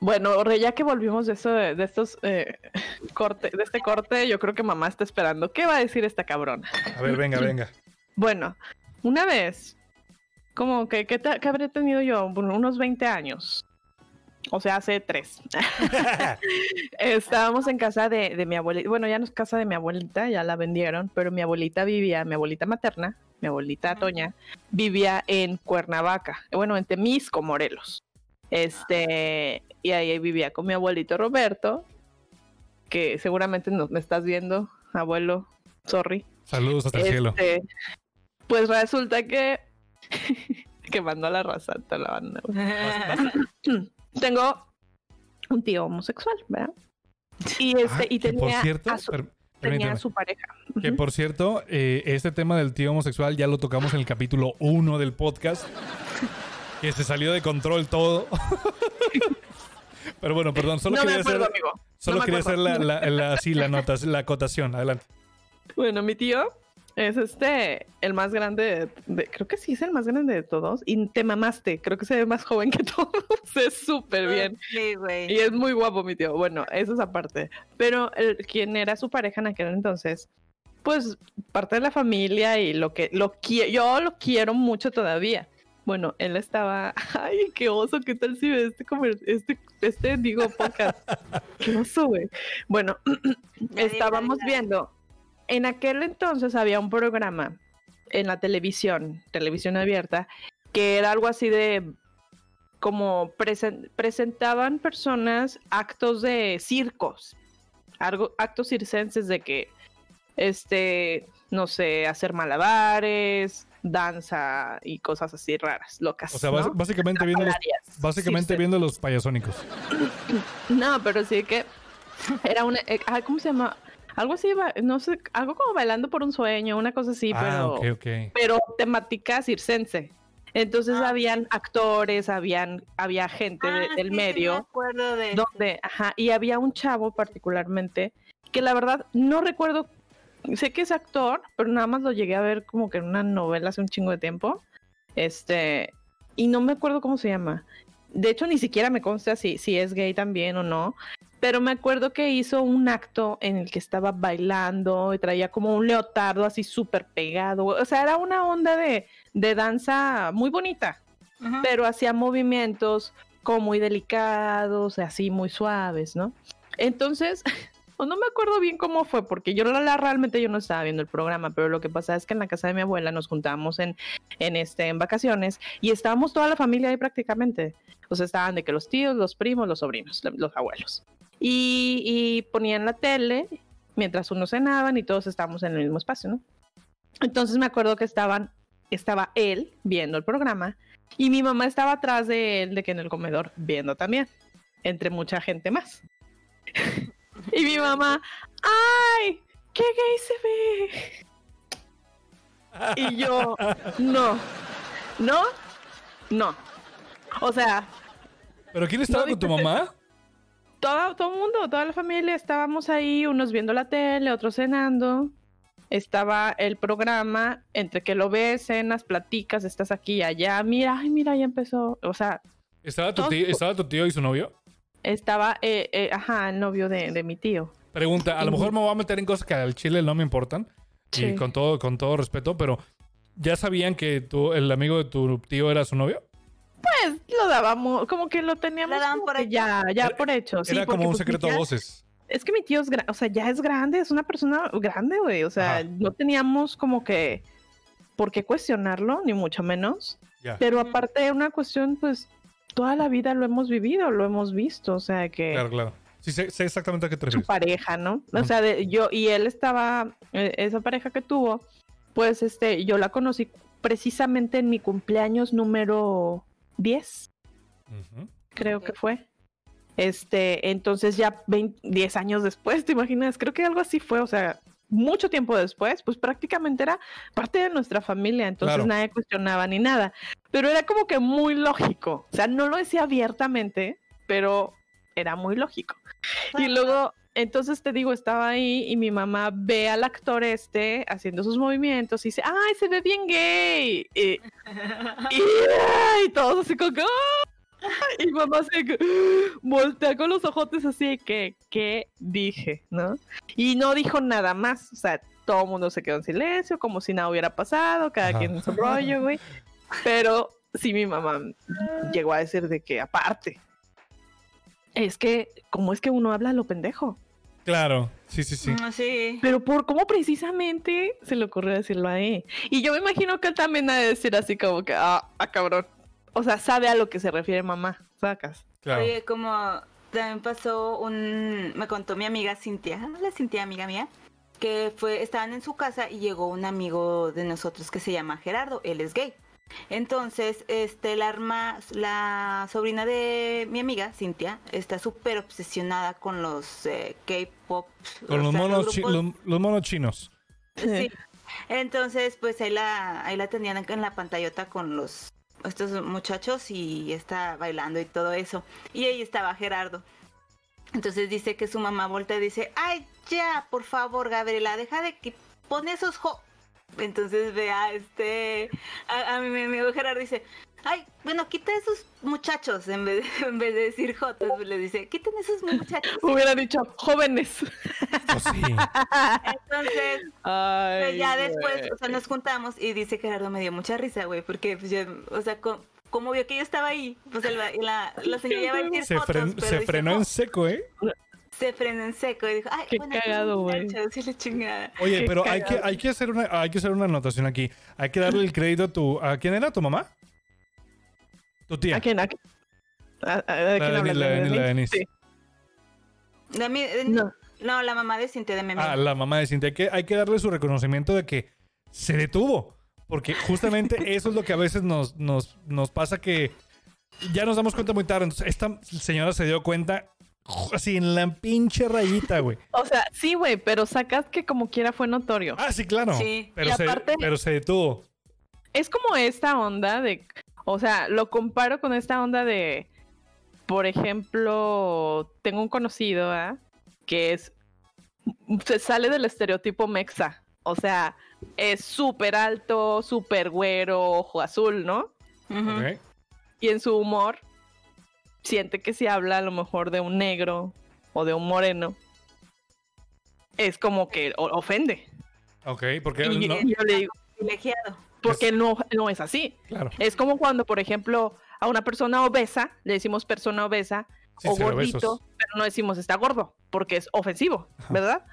Bueno, ya que volvimos de eso, de, de estos eh, corte, de este corte, yo creo que mamá está esperando. ¿Qué va a decir esta cabrona? A ver, venga, venga. Bueno, una vez, como que, ¿qué, te- qué habré tenido yo? Bueno, unos 20 años. O sea, hace tres. Estábamos en casa de, de mi abuelita. Bueno, ya no es casa de mi abuelita, ya la vendieron, pero mi abuelita vivía, mi abuelita materna, mi abuelita. Toña, vivía en Cuernavaca, bueno, en Temisco, Morelos. Este, y ahí vivía con mi abuelito Roberto, que seguramente no, me estás viendo, abuelo, sorry. Saludos hasta el cielo. Este, pues resulta que que mandó a la raza toda la banda. güey. Tengo un tío homosexual, ¿verdad? Y este Ah, y que por tenía cierto, a su, tenía a su pareja. Que por cierto, eh, este tema del tío homosexual ya lo tocamos en el capítulo 1 del podcast. Que se salió de control todo. Pero bueno, perdón, solo no quería hacer, acuerdo, amigo. solo no quería hacer la, la, la- sí, la nota, la acotación. Adelante. Bueno, mi tío es este el más grande de, de- creo que sí es el más grande de todos y te mamaste, creo que se ve más joven que todos, es súper bien. Sí, güey. Y es muy guapo mi tío. Bueno, eso es aparte. Pero el, quien era su pareja en aquel entonces, pues parte de la familia y lo que lo qui- yo lo quiero mucho todavía. Bueno, él estaba, ay, qué oso, qué tal si ve este este este digo podcast. Qué oso, güey. Bueno, estábamos viendo en aquel entonces había un programa en la televisión, televisión abierta, que era algo así de como presen- presentaban personas actos de circos, algo, actos circenses de que, este, no sé, hacer malabares, danza y cosas así raras, locas. O sea, básicamente viendo los, básicamente Circenses. viendo los payasónicos. No, pero sí que era una, eh, ah, ¿cómo se llama? Algo así, no sé, algo como bailando por un sueño, una cosa así, ah, pero, ok, ok. pero temática circense. Entonces Ah, habían actores, habían, había gente de- Ah, del sí, sí, medio. me acuerdo de donde, ajá, y había un chavo particularmente que la verdad no recuerdo, sé que es actor, pero nada más lo llegué a ver como que en una novela hace un chingo de tiempo, este, y no me acuerdo cómo se llama. De hecho, ni siquiera me consta si, si es gay también o no, pero me acuerdo que hizo un acto en el que estaba bailando y traía como un leotardo así súper pegado, o sea, era una onda de, de danza muy bonita pero hacía movimientos como muy delicados, así muy suaves, ¿no? Entonces, o no me acuerdo bien cómo fue, porque yo la, la- realmente yo no estaba viendo el programa, pero lo que pasa es que en la casa de mi abuela nos juntábamos en, en, este, en vacaciones y estábamos toda la familia ahí prácticamente. O sea, estaban de que los tíos, los primos, los sobrinos, lo- los abuelos. Y, y ponían la tele mientras unos cenaban y todos estábamos en el mismo espacio, ¿no? Entonces me acuerdo que estaban, estaba él viendo el programa Y mi mamá estaba atrás de él, de que en el comedor, viendo también, entre mucha gente más. y mi mamá, ¡ay! ¡Qué gay se ve! y yo, no, no, no. O sea. ¿Pero quién estaba con tu mamá? Todo, todo el mundo, toda la familia, estábamos ahí, unos viendo la tele, otros cenando estaba el programa entre que lo ves, cenas, platicas, estás aquí y allá, mira, ay, mira, ya empezó, o sea... ¿Estaba tu, tío, ¿estaba tu tío y su novio? Estaba, eh, eh, ajá, el novio de, mi tío. Pregunta, a lo mejor me voy a meter en cosas que al chile no me importan, y con todo, con todo respeto, pero ¿ya sabían que tú, el amigo de tu tío era su novio? Pues lo dábamos, como que lo teníamos por ya, ya por hecho. Era como un pues, secreto a voces. Es que mi tío es, o sea, ya es grande, es una persona grande, güey. O sea, no teníamos como que por qué cuestionarlo, ni mucho menos. Pero aparte, una cuestión, pues, toda la vida lo hemos vivido, lo hemos visto, o sea, que... Claro, claro. Sí, sé, exactamente a qué te refieres. Su pareja, ¿no? O sea, de, yo y él estaba, e, esa pareja que tuvo, pues, este, yo la conocí precisamente en mi cumpleaños número 10. Creo que fue. Este, entonces ya 10 años después, ¿te imaginas? Creo que algo así fue, o sea, mucho tiempo después, pues prácticamente era parte de nuestra familia, entonces nadie cuestionaba ni nada. Pero era como que muy lógico, o sea, no lo decía abiertamente, pero era muy lógico. Y luego, entonces te digo, estaba ahí y mi mamá ve al actor este haciendo sus movimientos y dice, ¡ay, se ve bien gay! Y, y, todos así como, ¡Oh! Y mamá se voltea con los ojotes así que, ¿qué dije? ¿No? Y no dijo nada más. O sea, todo el mundo se quedó en silencio, como si nada hubiera pasado, cada quien en su rollo, güey. Pero sí, mi mamá llegó a decir de que aparte, es que, ¿cómo es que uno habla lo pendejo? Claro, sí, sí, sí. Mm, sí. Pero por cómo precisamente se le ocurrió decirlo ahí. Y yo me imagino que él también ha de decir así como que, ah, ah cabrón o sea, sabe a lo que se refiere mamá, sacas. Claro. Oye, como también pasó un, me contó mi amiga Cintia, la Cintia, amiga mía, que fue, estaban en su casa y llegó un amigo de nosotros que se llama Gerardo, él es gay. Entonces, este, la, arma, la sobrina de mi amiga, Cintia, está súper obsesionada con los eh, K-pop. Con los monos, los, monos chinos. Sí. Entonces, pues ahí la, ahí la tenían en la pantallota con los estos muchachos y está bailando y todo eso. Y ahí estaba Gerardo. Entonces dice que su mamá voltea y dice, ay, ya, por favor, Gabriela, deja de que pone esos jo... Entonces ve a este, a, mi amigo Gerardo dice, ay, bueno, quita esos muchachos en vez de, en vez de decir jotos, le dice, quiten esos muchachos. Hubiera dicho jóvenes. Pues sí. Entonces, pues ya después, o sea, nos juntamos y dice Gerardo me dio mucha risa, güey, porque pues yo, o sea, como vio que yo estaba ahí, pues la, la, señora iba a decir se, se frenó en seco, ¿eh? Se frenó en seco y dijo, ay, qué cagado, güey. Oye, pero hay que, hay que hacer una, hay que hacer una anotación aquí. Hay que darle el crédito a tu, ¿a quién era tu mamá? Tu tía. ¿A quién? ¿A quién? ¿A, la, de, la, Denise. Sí. no. no. la mamá de Cintia de Meme. Ah, la mamá de Cintia. Hay que, hay que darle su reconocimiento de que se detuvo. Porque justamente eso es lo que a veces nos, nos, nos pasa que ya nos damos cuenta muy tarde. Entonces, esta señora se dio cuenta así en la pinche rayita, güey. O sea, sí, güey, pero sacas que como quiera fue notorio. Ah, sí, claro. Sí. Pero, se, pero se detuvo. Es como esta onda de o sea, lo comparo con esta onda de, por ejemplo, tengo un conocido, ¿eh? Que es, se sale del estereotipo mexa. O sea, es súper alto, súper güero, ojo azul, ¿no? Y en su humor, siente que si habla a lo mejor de un negro o de un moreno, es como que ofende. Ok, porque no... yo le digo, privilegiado porque no, no es así. Es como cuando, por ejemplo, a una persona obesa le decimos persona obesa o gordito, pero no decimos está gordo, porque es ofensivo, ¿verdad?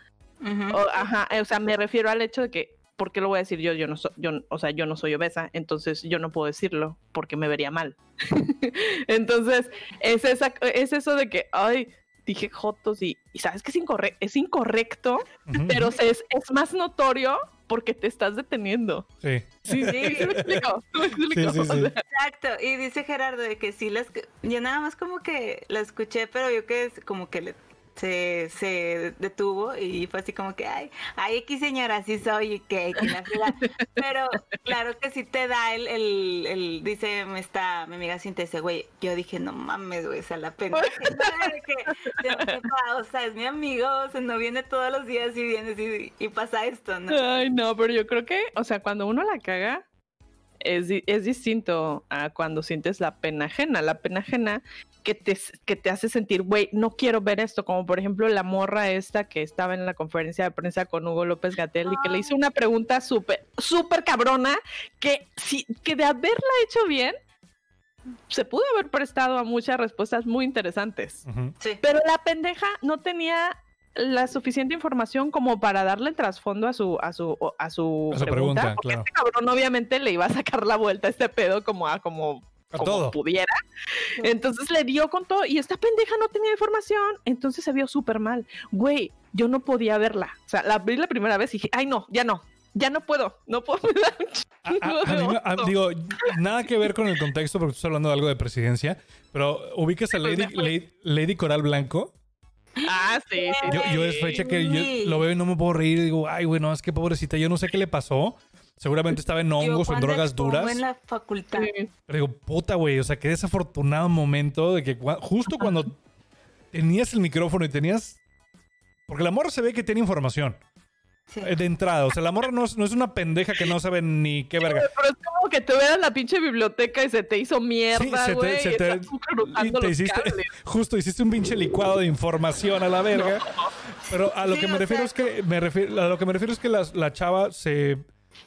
o, ajá, o sea, me refiero al hecho de que, ¿por qué lo voy a decir yo? Yo no soy, yo, o sea, yo no soy obesa, entonces yo no puedo decirlo porque me vería mal. entonces, es, esa, es eso de que, ay, dije jotos y, y sabes que es, incorre es incorrecto, pero se- es, es más notorio porque te estás deteniendo. Sí. Sí, sí, sí me explico. sí me explico. Sí, sí, sí. O sea, Exacto, y dice Gerardo de que sí las yo nada más como que la escuché, pero yo que es como que le- se, se detuvo y fue así como que ay, ay aquí señora, sí soy y que, que la fregada". pero claro que sí te da el, el, el- dice me está mi amiga Cintia dice, güey, yo dije no mames, güey, o sea, la pena que, o sea, es mi amigo, o sea, no viene todos los días y viene y, y pasa esto, ¿no? Ay, no, pero yo creo que, o sea, cuando uno la caga, es, es distinto a cuando sientes la pena ajena. La pena ajena que te, que te hace sentir, güey, no quiero ver esto. Como por ejemplo la morra esta que estaba en la conferencia de prensa con Hugo López Gatel y que le hizo una pregunta súper, súper cabrona que, si, que de haberla hecho bien, se pudo haber prestado a muchas respuestas muy interesantes. Sí. Pero la pendeja no tenía la suficiente información como para darle el trasfondo a su a su a su, A su pregunta, pregunta, porque claro. este cabrón obviamente le iba a sacar la vuelta a este pedo como a como A como todo. pudiera. Entonces le dio con todo y esta pendeja no tenía información, entonces se vio súper mal. Güey, yo no podía verla. O sea, la vi la primera vez y dije, ay no, ya no, ya no puedo, no puedo. A- a- a digo, nada que ver con el contexto porque estás hablando de algo de presidencia, pero ubicas a Lady, Lady, Lady Coral Blanco. Ah, sí, sí. Yo, yo es fecha que yo lo veo y no me puedo reír y digo, ay, bueno, es que pobrecita, yo no sé qué le pasó. Seguramente estaba en hongos o en drogas duras. en la facultad. Pero digo, puta, güey, o sea, qué desafortunado momento de que cua- justo cuando tenías el micrófono y tenías... Porque la morra se ve que tiene información Sí. eh, de entrada. O sea, la morra no es, no es una pendeja que no sabe ni qué verga. Pero es como que te veas la pinche biblioteca y se te hizo mierda, te- güey. se te- estás cruzando y te los hiciste, cables. justo hiciste un pinche licuado de información a la verga. Pero a lo Sí, que me refiero sea, es que me refiero, a lo que me refiero es que la, la chava se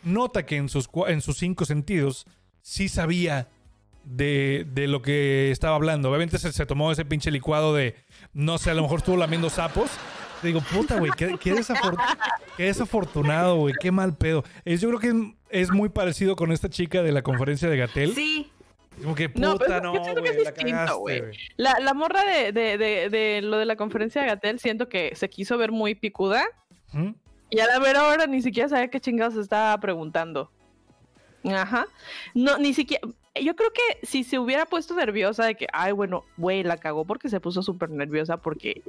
nota que en sus en sus cinco sentidos sí sabía de, de lo que estaba hablando. Obviamente se, se tomó ese pinche licuado de no sé, a lo mejor estuvo lamiendo sapos. Te digo, puta, güey, qué, qué, desafor- qué desafortunado, güey, qué mal pedo. Es, yo creo que es muy parecido con esta chica de la conferencia de Gatel. Sí, Como que puta, No, pero no, yo siento que güey, es la distinto, güey. La, la morra de, de, de, de lo de la conferencia de Gatel, siento que se quiso ver muy picuda. ¿Mm? Y a la vera hora ni siquiera sabía qué chingados estaba preguntando. Ajá. No, ni siquiera. Yo creo que si se hubiera puesto nerviosa de que, ay, bueno, güey, la cagó porque se puso súper nerviosa porque,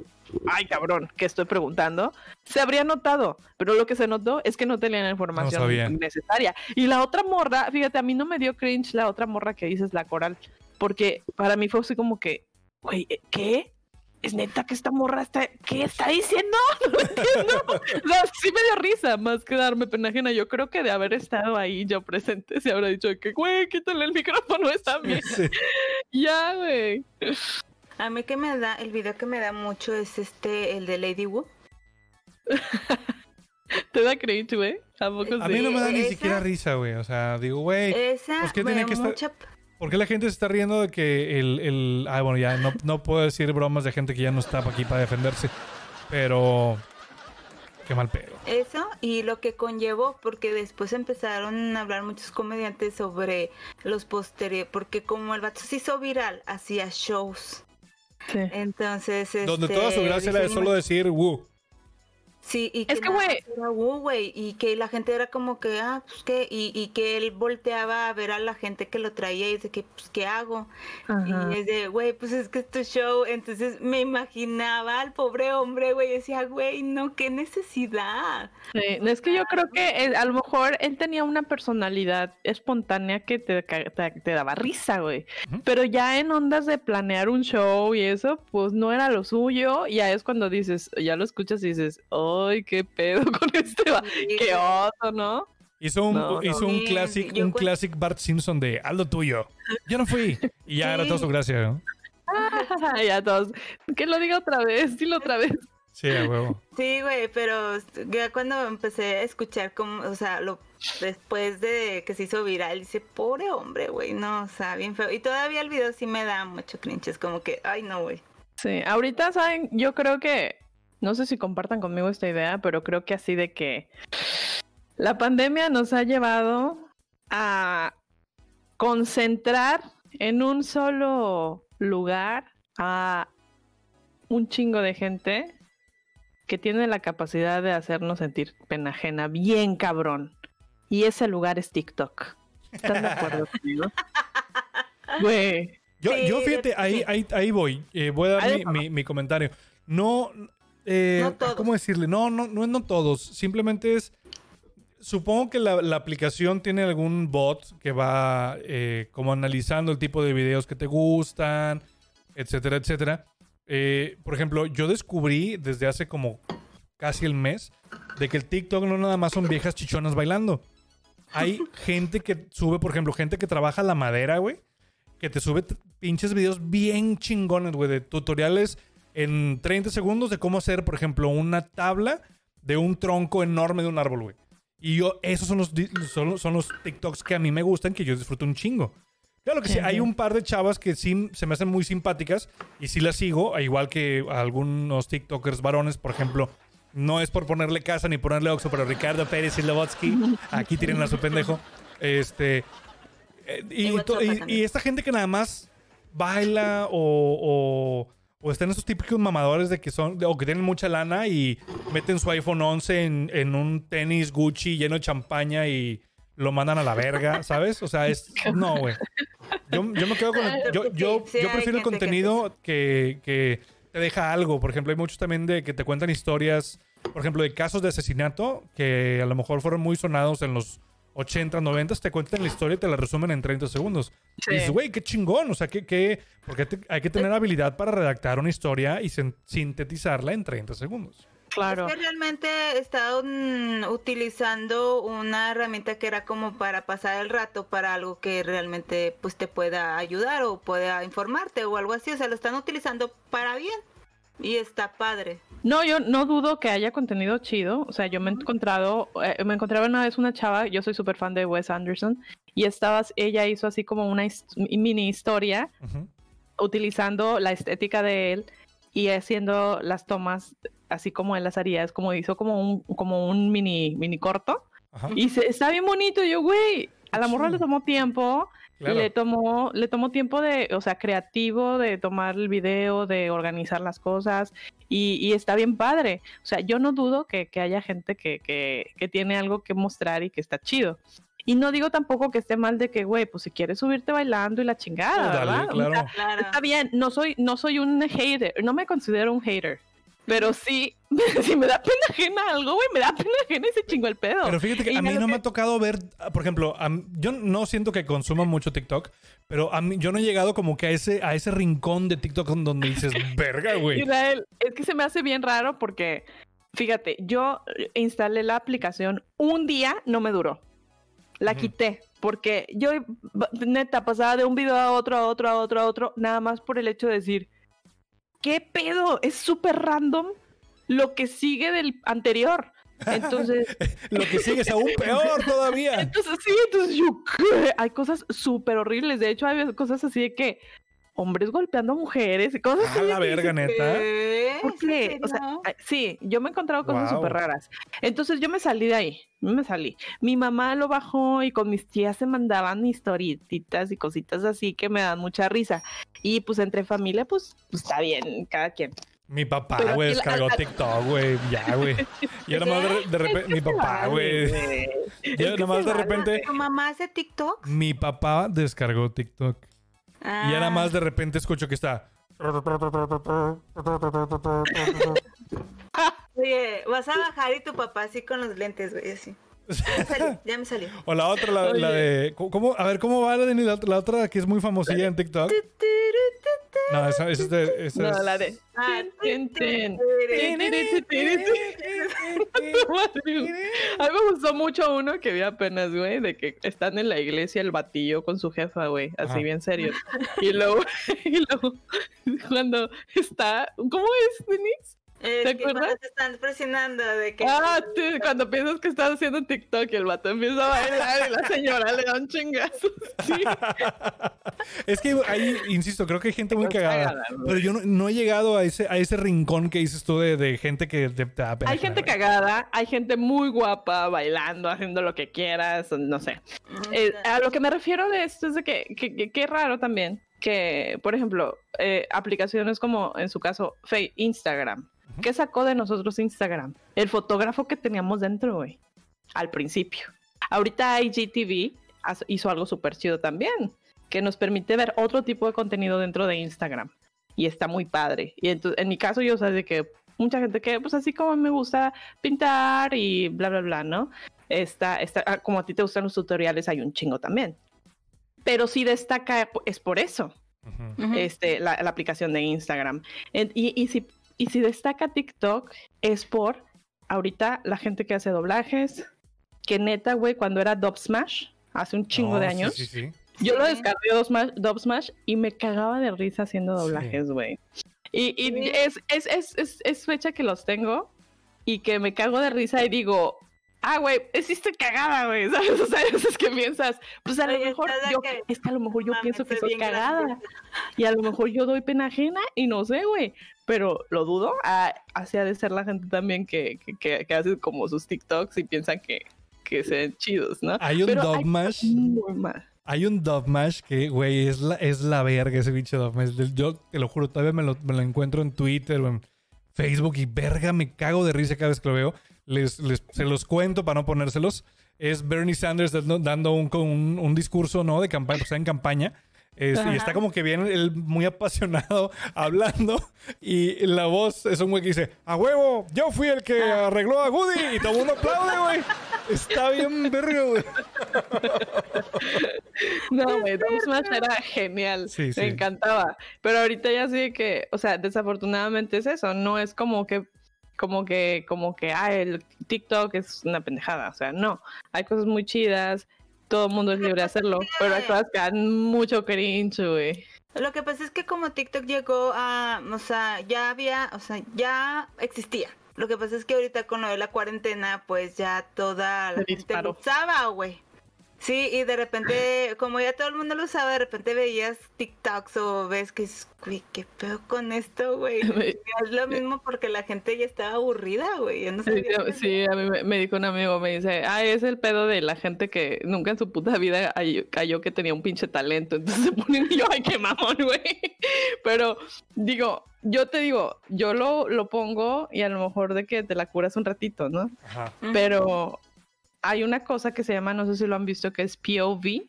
ay, cabrón, ¿qué estoy preguntando? Se habría notado, pero lo que se notó es que no tenía la información necesaria. Y la otra morra, fíjate, a mí no me dio cringe la otra morra que dices, la coral, porque para mí fue así como que, güey, ¿qué? ¿Es neta que esta morra está... ¿Qué está diciendo? No lo entiendo. O sea, sí me dio risa, más que darme pena ajena. Yo creo que de haber estado ahí yo presente, se habrá dicho que, güey, quítale el micrófono, está bien. Sí. Ya, güey. a mí que me da, el video que me da mucho es este, el de Lady Wu. ¿Te da cringe, güey? ¿A poco A sí? mí no me da ni esa- siquiera risa, güey. O sea, digo, güey, Esa, pues, ¿qué me tiene da que estar-. ¿Por qué la gente se está riendo de que el... el... Ah, bueno, ya no, no puedo decir bromas de gente que ya no está aquí para defenderse. Pero... Qué mal pedo. Eso y lo que conllevó, porque después empezaron a hablar muchos comediantes sobre los posteriores, porque como el vato se hizo viral, hacía shows. Sí. Entonces, Donde este, toda su gracia era de solo decir, "Woo". Sí, y Es que, güey- era Wu, güey, y que la gente era como que, ah, pues qué, y, y que él volteaba a ver a la gente que lo traía y dice que, pues, ¿qué hago? Ajá. Y es de, güey, pues es que es tu show. Entonces me imaginaba al pobre hombre, güey, y decía, güey, no, qué necesidad. Sí, es que yo creo que eh, a lo mejor él tenía una personalidad espontánea que te, te, te daba risa, güey. Pero ya en ondas de planear un show y eso, pues no era lo suyo. Y ya es cuando dices, ya lo escuchas y dices, ¡ay, qué pedo con este va! Sí, ¡Qué oso, ¿no? Hizo un, No, un Sí, classic, un cu- classic Bart Simpson de haz lo tuyo. Yo no fui. Y ya era Sí. toda su gracia, ¿no? ya todos, que lo diga otra vez, dilo otra vez. Sí, a huevo. Sí, güey, pero ya cuando empecé a escuchar como, o sea, lo después de que se hizo viral, dice, pobre hombre, güey, no, o sea, bien feo. Y todavía el video sí me da mucho cringe, es como que, ay, no, güey. Sí, ahorita saben, yo creo que, no sé si compartan conmigo esta idea, pero creo que así de que la pandemia nos ha llevado a concentrar en un solo lugar a un chingo de gente que tiene la capacidad de hacernos sentir pena ajena bien cabrón. Y ese lugar es TikTok. ¿Estás de acuerdo conmigo? Güey. Yo, Sí, yo fíjate, ahí, ahí, ahí voy. Eh, voy a dar mi- mi comentario. No, eh, No todos. ¿cómo decirle? No, no, no es no todos. Simplemente es. Supongo que la, la aplicación tiene algún bot que va eh, como analizando el tipo de videos que te gustan, etcétera, etcétera. Eh, por ejemplo, yo descubrí desde hace como casi el mes de que el TikTok no nada más son viejas chichonas bailando. Hay gente que sube, por ejemplo, gente que trabaja la madera, güey que te sube pinches videos bien chingones, güey, de tutoriales en 30 segundos de cómo hacer, por ejemplo, una tabla de un tronco enorme de un árbol, güey. Y yo, esos son los, son, los- son los TikToks que a mí me gustan, que yo disfruto un chingo. Claro que sí, hay un par de chavas que sí se me hacen muy simpáticas y sí las sigo, igual que algunos TikTokers varones, por ejemplo. No es por ponerle casa ni ponerle oxo, pero Ricardo Pérez y Lobotsky, aquí tienen a su pendejo. Este, eh, y, esta gente que nada más baila o, o, o están esos típicos mamadores de que son o que tienen mucha lana y meten su iPhone 11 en, en un tenis Gucci lleno de champaña y lo mandan a la verga, ¿sabes? O sea, es... No, güey. Yo, yo me quedo con... el- yo, yo, yo prefiero el contenido que, que te deja algo. Por ejemplo, hay muchos también de que te cuentan historias, por ejemplo, de casos de asesinato que a lo mejor fueron muy sonados en los 80, 90, te cuentan la historia y te la resumen en 30 segundos. Y dices, güey, qué chingón. O sea, que, que, porque te- hay que tener habilidad para redactar una historia y sin- sintetizarla en 30 segundos. Claro. Es que realmente estaban utilizando una herramienta que era como para pasar el rato para algo que realmente pues te pueda ayudar o pueda informarte o algo así. O sea, lo están utilizando para bien. Y está padre. No, yo no dudo que haya contenido chido. O sea, yo me he encontrado, eh, me encontraba una vez una chava, yo soy súper fan de Wes Anderson, y estabas, ella hizo así como una his- mini historia utilizando la estética de él y haciendo las tomas así como él las haría. Es como hizo como un, como un mini, mini corto. Ajá. Y se, está bien bonito. Y yo, güey, a la morra le tomó tiempo. Claro. Le tomó, le tomó tiempo de, o sea, creativo, de tomar el video, de organizar las cosas, y, y está bien padre. O sea, yo no dudo que, que haya gente que, que, que tiene algo que mostrar y que está chido. Y no digo tampoco que esté mal de que, güey, pues si quieres subirte bailando y la chingada, Dale, ¿verdad? O claro. sea, Claro. Está bien, no soy, no soy un hater, no me considero un hater. Pero sí, si me da pena ajena algo, güey, me da pena ajena y se chingó el pedo. Pero fíjate que Y a mí no me ha tocado ver, por ejemplo, a yo no siento que consuma mucho TikTok, pero a mí yo no he llegado como que a ese, a ese rincón de TikTok donde dices, verga, güey. Israel, es que se me hace bien raro porque, fíjate, yo instalé la aplicación un día, no me duró. La quité porque yo, neta, pasaba de un video a otro, a otro, a otro, a otro, nada más por el hecho de decir, ¿qué pedo? Es súper random lo que sigue del anterior. Entonces, Lo que sigue es aún peor todavía. entonces sí, entonces yo. Hay cosas súper horribles. De hecho, hay cosas así de que hombres golpeando a mujeres y cosas así. A de la verga, dices, neta. ¿Qué? ¿Por ¿Es qué? O sea, ah, sí, yo me he encontrado cosas Wow. súper raras. Entonces yo me salí de ahí, me salí. Mi mamá lo bajó y con mis tías se mandaban historietitas y cositas así que me dan mucha risa. Y pues entre familia, pues, pues, está bien, cada quien. Mi papá, güey, descargó TikTok, güey. Ya, güey. Y ahora más de, de repente, mi papá, güey. Yo que nada más se de repente, ¿Tu mamá hace TikTok? mi papá descargó TikTok. Y ahora Ah. más de repente escucho que está. Oye, vas a bajar y tu papá así con los lentes, güey, así. Ya me salió, ya me salió. O la otra, la, la de. ¿cómo, a ver, ¿cómo va la, de, la, la otra que es muy famosilla en TikTok? No, esa, esa es de. esa No, es- la de. Ah. A mí me gustó mucho uno que vi apenas, güey, de que están en la iglesia el batillo con su jefa, güey, así Ajá. bien serio. Y luego, y luego, cuando está, ¿cómo es, Denise? ¿Te acuerdas? te están presionando de que... Ah, cuando piensas que estás haciendo TikTok y el vato empieza a bailar y la señora le da un chingazo. Sí. Es que ahí, insisto, creo que hay gente muy cagada. Pero yo no, no he llegado a ese, a ese rincón que dices tú de, de gente que te, te da pena Hay gente cagada, hay gente muy guapa bailando, haciendo lo que quieras, no sé. Eh, a lo que me refiero de esto es de que, que, que- qué raro también que, por ejemplo, eh, aplicaciones como en su caso Instagram. ¿Qué sacó de nosotros Instagram? El fotógrafo que teníamos dentro, güey. Al principio. Ahorita IGTV hizo algo súper chido también, que nos permite ver otro tipo de contenido dentro de Instagram. Y está muy padre. Y entonces, en mi caso, yo sé de que mucha gente que, pues así como me gusta pintar y bla, bla, bla, ¿no? Está, está, ah, como a ti te gustan los tutoriales, hay un chingo también. Pero si destaca es por eso, Ujú. Ujú. este, la, la aplicación de Instagram. En- y, y si, y si destaca TikTok es por ahorita la gente que hace doblajes, que neta, güey, cuando era Dub Smash, hace un chingo No, de Oh, sí, años, Sí, sí, yo lo descargué Dub Smash, Dub Smash y me cagaba de risa haciendo doblajes, güey. Y, y es, es, es, es, es fecha que los tengo y que me cago de risa y digo, ah, güey, hiciste cagada, güey, ¿sabes? O sea, eso es que piensas, pues a lo Oye, mejor, ¿sabes yo, qué? es que a lo mejor yo Mames, pienso que soy cagada graciosa. y a lo mejor yo doy pena ajena y no sé, güey, pero lo dudo, ah, así ha de ser la gente también que, que, que, que hace como sus TikToks y piensan que, que se ven chidos, ¿no? Hay un dub hay un Dubmash que, güey, es la, es la verga ese bicho Dubmash. Yo te lo juro, todavía me lo, me lo encuentro en Twitter o en Facebook y verga, me cago de risa cada vez que lo veo. Les, les- se los cuento para no ponérselos. Es Bernie Sanders dando, un, un, un discurso, ¿no? De campaña, pues está en campaña. Es- y está como que bien él muy apasionado hablando y la voz es un güey que dice a huevo yo fui el que arregló a Woody y todo el mundo aplaude güey está bien verga güey No, güey, Dub Smash era genial. Sí, sí. Me encantaba. Pero ahorita ya sí que, o sea, desafortunadamente es eso. No es como que, como que, como que, ah, el TikTok es una pendejada. O sea, no. Hay cosas muy chidas. Todo el mundo es libre de hacerlo. Pero que dan mucho cringe, güey. Lo que pasa es que como TikTok llegó a, o sea, ya había, o sea, ya existía. Lo que pasa es que ahorita con lo de la cuarentena, pues ya toda la Se gente usaba, güey. Sí, y de repente, como ya todo el mundo lo usaba, de repente veías TikToks o ves que, es, güey, qué pedo con esto, güey. Es lo mismo porque la gente ya estaba aburrida, güey. no Sí, sabía qué sí, a mí me, me dijo un amigo, me dice, ah, es el pedo de la gente que nunca en su puta vida cayó, cayó que tenía un pinche talento. Entonces se ponen y yo, ay, qué mamón, güey. Pero digo, yo te digo, yo lo, lo pongo y a lo mejor de que te la curas un ratito, ¿no? Ajá. Pero hay una cosa que se llama, no sé si lo han visto, que es POV.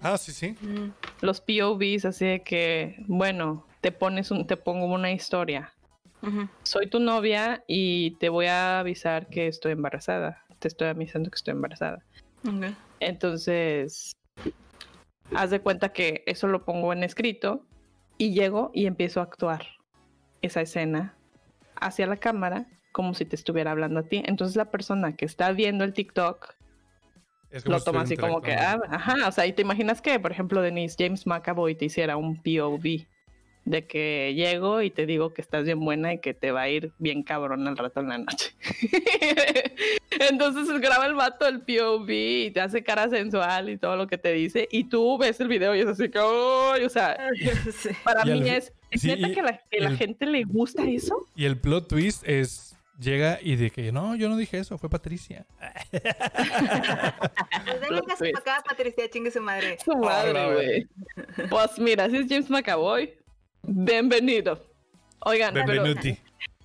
ah sí sí Ujú. Los POVs, así de que, bueno, te pones un, te pongo una historia. Soy tu novia y te voy a avisar que estoy embarazada. Te estoy avisando que estoy embarazada. Ok. Entonces, haz de cuenta que eso lo pongo en escrito y llego y empiezo a actuar esa escena hacia la cámara como si te estuviera hablando a ti. Entonces la persona que está viendo el TikTok lo toma así como que, ah, ajá, o sea, y te imaginas que, por ejemplo, Denise James McAvoy te hiciera un POV de que llego y te digo que estás bien buena y que te va a ir bien cabrón al rato en la noche. Entonces graba el vato el POV y te hace cara sensual y todo lo que te dice y tú ves el video y es así que, o sea, Sí. para mí es, ¿es sí, neta y que, la, que la el- gente le gusta eso? Y el plot twist es llega y de que no, yo no dije eso, fue Patricia. Pues acá, Patricia, chingue su madre. Su madre, güey. Pues mira, si es James McAvoy, bienvenido. Oigan, pero, Benvenuti.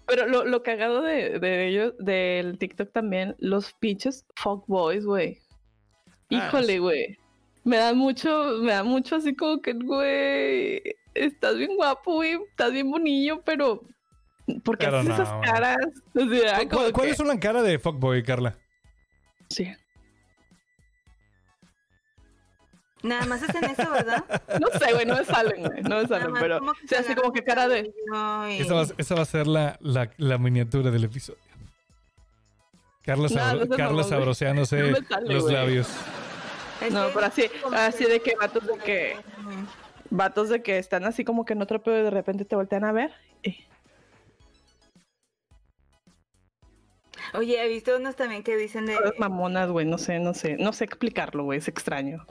pero lo, lo cagado de, de ellos, del TikTok también, los pinches fuckboys, güey. Ah, Híjole, güey. Me da mucho, me da mucho así como que, güey, estás bien guapo, güey, estás bien bonillo, pero ¿por qué Pero haces no, esas caras? O sea, ¿Cuál, cuál que- es una cara de fuckboy, Carla? Sí. Nada más hacen eso, ¿verdad? No sé, güey, no me salen, güey, no me salen, pero o sea, así como que cara de... y- Esa va, esa va a ser la, la, la miniatura del episodio. Carla, No, sabro- no Carla sabroseándose sale, los labios. No, pero así, así de que vatos de que, vatos de que están así como que en otro pedo y de repente te voltean a ver. y- Oye, he visto unos también que dicen de... Todas mamonas, güey, no sé, no sé, no sé explicarlo, güey, es extraño.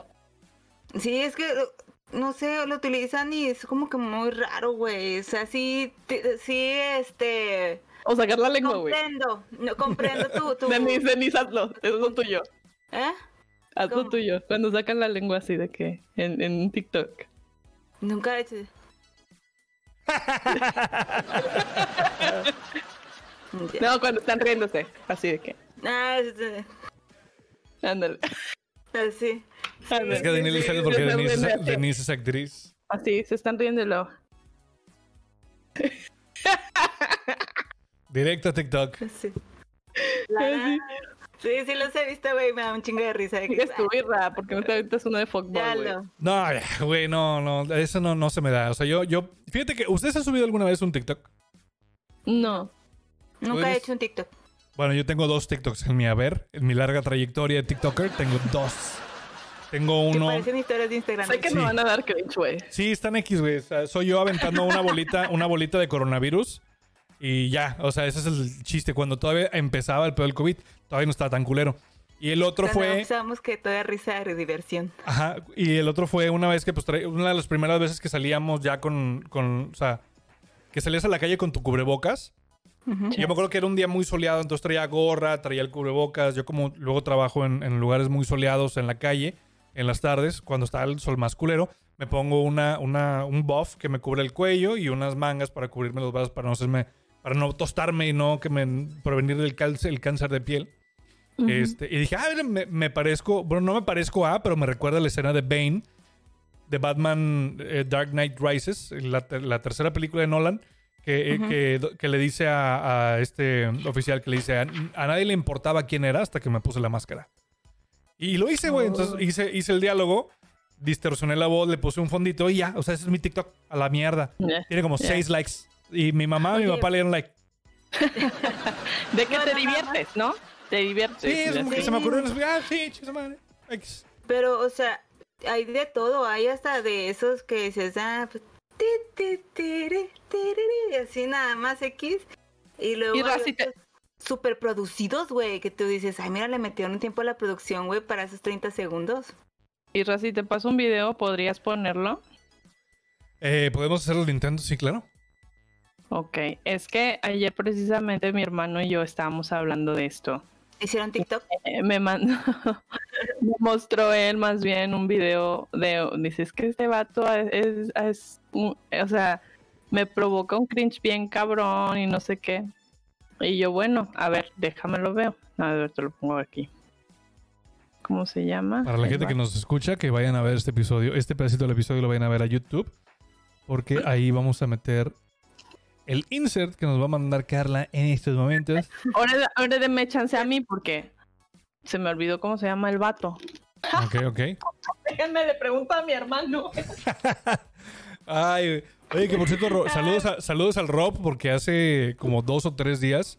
Sí, es que, no sé, lo utilizan y es como que muy raro, güey. O sea, sí, sí, este... O sacar la lengua, güey. Comprendo, no, comprendo tu... tu... Denise, Denise, hazlo, eso es lo tuyo. ¿Eh? Haz lo ¿Cómo? tuyo, cuando sacan la lengua así de que, en, en TikTok. Nunca he hecho. No, cuando están riéndose. Así de que. Ah, Ándale. así. Ándale. Es que Denise sale Sí, porque Denise es. Denise actriz. Así, se están riendo luego. Directo a TikTok. Sí. La- Sí, sí los he visto, güey. Me da un chingo de risa. de que- Es tu birra, porque no te aventas uno de fuckboy, Ya güey. lo. No, güey, no, no, eso no, no se me da. O sea, yo, yo, fíjate que, ¿ustedes han subido alguna vez un TikTok? No. Nunca he hecho un TikTok. Bueno, yo tengo dos TikToks en mi haber. En mi larga trayectoria de TikToker, tengo dos. Tengo Que uno. parecen historias de Instagram. Sé que Sí. me van a dar cringe, güey. Sí, están X, güey. O sea, soy yo aventando una bolita, una bolita de coronavirus. Y ya, o sea, ese es el chiste. Cuando todavía empezaba el pedo del COVID, todavía no estaba tan culero. Y el otro Cuando fue. Pensamos que toda risa de diversión. Ajá, y el otro fue una vez que, pues, traí- una de las primeras veces que salíamos ya con, con, o sea, que salías a la calle con tu cubrebocas. Ujú. Yo me acuerdo que era un día muy soleado, entonces traía gorra, traía el cubrebocas. Yo como luego trabajo en, en lugares muy soleados en la calle, en las tardes, cuando está el sol más culero, me pongo una, una, un buff que me cubre el cuello y unas mangas para cubrirme los brazos, para no, hacerme, para no tostarme y no que me prevenir del calce- el cáncer de piel. Este, y dije, ah, me, me parezco, bueno, no me parezco a, pero me recuerda a la escena de Bane, de Batman eh, Dark Knight Rises, la, la tercera película de Nolan, que, eh, Ujú. que, que le dice a, a este oficial que le dice, a, a nadie le importaba quién era hasta que me puse la máscara. Y lo hice, güey, entonces Oh. hice, hice el diálogo, distorsioné la voz, le puse un fondito y ya, o sea, ese es mi TikTok, a la mierda. Ya. Tiene como Ya. seis likes. Y mi mamá y mi papá le dieron like. De que No, te no, diviertes, ¿no? Te diviertes. Sí, es como que Sí. se me ocurrió. Ah, sí, chisa madre. Pero, o sea, hay de todo. Hay hasta de esos que dices, ah, y así nada más X. Y luego. Y te- Super producidos, güey, que tú dices, ay, mira, le metieron un tiempo a la producción, güey, para esos 30 segundos. Y Razi, te paso un video, ¿podrías ponerlo? Eh, ¿Podemos hacerlo el Nintendo? Sí, claro. Ok, es que ayer precisamente mi hermano y yo estábamos hablando de esto. ¿Hicieron TikTok? Eh, me mandó, me mostró él más bien un video de, dice, es que este vato es, es- es un- o sea, me provoca un cringe bien cabrón y no sé qué. Y yo, bueno, a ver, déjame lo veo. A ver, te lo pongo aquí. ¿Cómo se llama? Para la gente va. que nos escucha, que vayan a ver este episodio, este pedacito del episodio lo vayan a ver a YouTube, porque ahí vamos a meter el insert que nos va a mandar Carla en estos momentos. Ahora, ahora déme chance a mí porque se me olvidó cómo se llama el vato. Ok, ok. Déjenme le pregunto a mi hermano. Ay, oye, que por cierto, Ro- saludos, a- saludos al Rob, porque hace como dos o tres días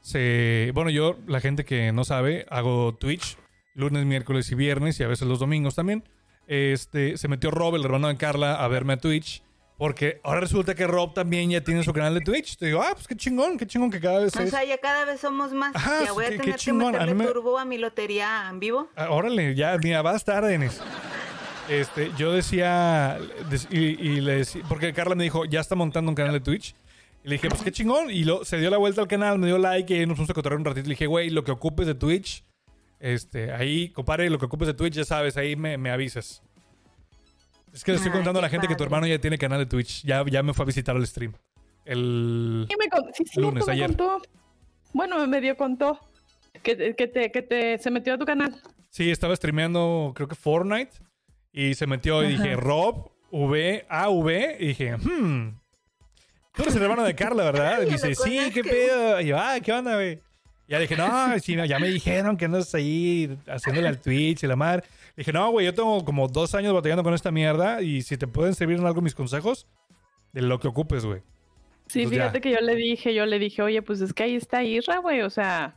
se. Bueno, yo, la gente que no sabe, hago Twitch lunes, miércoles y viernes, y a veces los domingos también. Este, se metió Rob, el hermano de Carla, a verme a Twitch. Porque ahora resulta que Rob también ya tiene su canal de Twitch. Te digo, ah, pues qué chingón, qué chingón que cada vez O es. sea, ya cada vez somos más. Ajá, ya voy a qué- qué tener que chingón, a meterle mí me- turbo a mi lotería en vivo. Ah, Órale, ya, mira, va a estar, Denis. Este, yo decía, y, y le decía, porque Carla me dijo, ya está montando un canal de Twitch. Y le dije, pues qué chingón. Y lo, se dio la vuelta al canal, me dio like y nos pusimos a cotorrear un ratito. Le dije, güey, lo que ocupes de Twitch, este, ahí, compadre, lo que ocupes de Twitch, ya sabes, ahí me, me avisas. Es que le estoy Ay, contando a la gente que tu hermano ya tiene canal de Twitch. Ya, ya me fue a visitar al stream. El... Sí, me sí, cierto, Lunes, me ayer. contó. Bueno, me medio contó que, que, te, que te, se metió a tu canal. Sí, estaba streameando, creo que Fortnite. Y se metió y dije, Rob, V, A, V. Y dije, hmm. Tú eres el hermano de Carla, ¿verdad? Y dice, sí, qué pedo. Y yo, ah, ¿qué onda, güey? Ya dije, no, no, ya me dijeron que andas ahí haciéndole al Twitch y la madre. Dije, no, güey, yo tengo como dos años batallando con esta mierda. Y si te pueden servir en algo mis consejos, de lo que ocupes, güey. Sí, Pues ya. fíjate que yo le dije, yo le dije, oye, pues es que ahí está Isra, güey, o sea,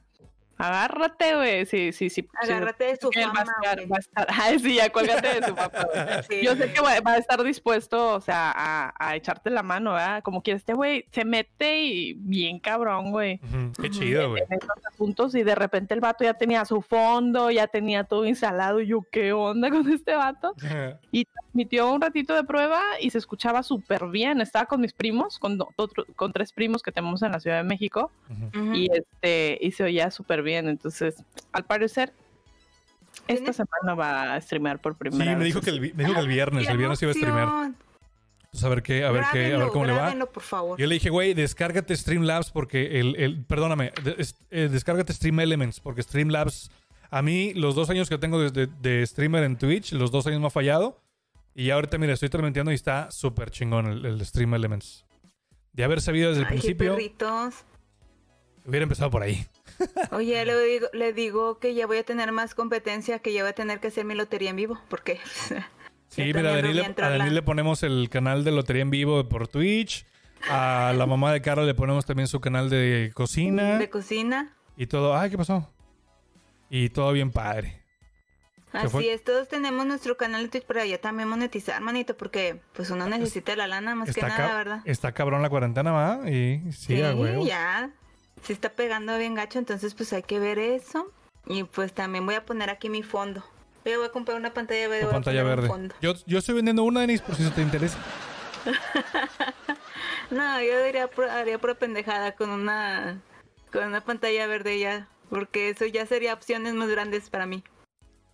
agárrate, güey, sí, sí, sí. sí, Agárrate de su él va a fama, estar, va a estar, ay, sí, ya cuélgate de su papá, güey. Sí. Yo sé que va, va a estar dispuesto, o sea, a, a echarte la mano, ¿verdad? Como que este güey se mete y bien cabrón, güey. Ujú, Qué chido, güey. Asuntos y de repente el vato ya tenía su fondo, ya tenía todo instalado y yo, ¿qué onda con este vato? Y transmitió un ratito de prueba y se escuchaba súper bien. Estaba con mis primos, con, con tres primos que tenemos en la Ciudad de México Ujú. Ujú. y este y se oía súper bien. Entonces, al parecer, esta semana va a streamear por Sí, primera me vez. dijo que el, me dijo que el viernes, ¡Qué el viernes iba a streamear. Entonces, a ver qué, a ver qué, a ver Grábenlo, cómo le va. por favor. Yo le dije, güey, descárgate Streamlabs porque el, el perdóname, de- es- eh, descárgate Stream Elements porque Streamlabs, a mí los dos años que tengo desde de streamer en Twitch, los dos años me ha fallado. Y ahorita, mira, estoy transmitiendo y está súper chingón el, el Stream Elements. De haber sabido desde el Ay, principio, perritos. hubiera empezado por ahí. Oye, le digo, le digo que ya voy a tener más competencia, que ya voy a tener que hacer mi lotería en vivo, porque Sí, mira, a Daniel, a. Daniel le ponemos el canal de Lotería en Vivo por Twitch. A la mamá de Carla le ponemos también su canal de cocina. de cocina. Y todo. Ay, ¿qué pasó? Y todo bien padre. Así es, todos tenemos nuestro canal de Twitch para ya también monetizar, manito, porque pues uno necesita la lana más que nada, ¿verdad? está cabrón la cuarentena, ¿va? Y sí, a huevo. ya. Se está pegando bien gacho, entonces pues hay que ver eso. Y pues también voy a poner aquí mi fondo. Yo voy a comprar una pantalla verde. Tu voy a pantalla verde. fondo. Yo, yo estoy vendiendo una, Denis, por si eso te interesa. No, yo diría, haría pura pendejada con una, con una pantalla verde ya. Porque eso ya sería opciones más grandes para mí.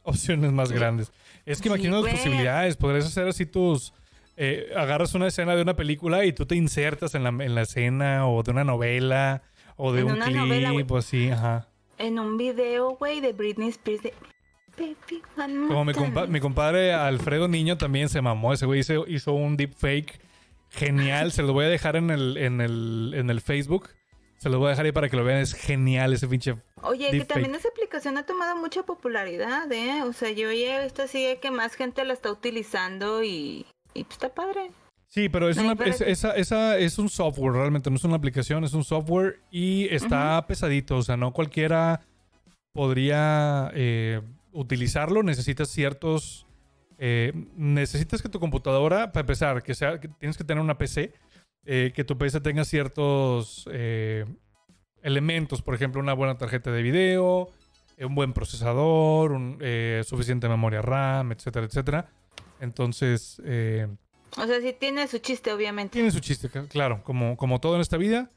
Opciones más grandes. Es que Sí, imagino las güey. posibilidades. Podrías hacer así tus. eh, agarras una escena de una película y tú te insertas en la, en la escena o de una novela o de En un una clip novela, o así, ajá. En un video, güey, de Britney Spears de... Baby, one more Como mi, compa- mi compadre Alfredo Niño también se mamó. Ese güey hizo, hizo un deepfake genial. Se lo voy a dejar en el, en el, en el Facebook. Se lo voy a dejar ahí para que lo vean. Es genial ese pinche. Oye, que también esa aplicación ha tomado mucha popularidad, ¿eh? O sea, yo ya así de que más gente la está utilizando y, y pues está padre. Sí, pero es, una, es, esa, esa es un software, realmente no es una aplicación, es un software y está pesadito. O sea, no cualquiera podría eh, utilizarlo. Necesitas ciertos. eh, necesitas que tu computadora, para empezar, que sea, que tienes que tener una PC, eh, que tu PC tenga ciertos elementos, por ejemplo, una buena tarjeta de video, un buen procesador, un, suficiente memoria RAM, etcétera, etcétera. Entonces, eh, O sea, sí tiene su chiste, obviamente. tiene su chiste, claro, como, como todo en esta vida,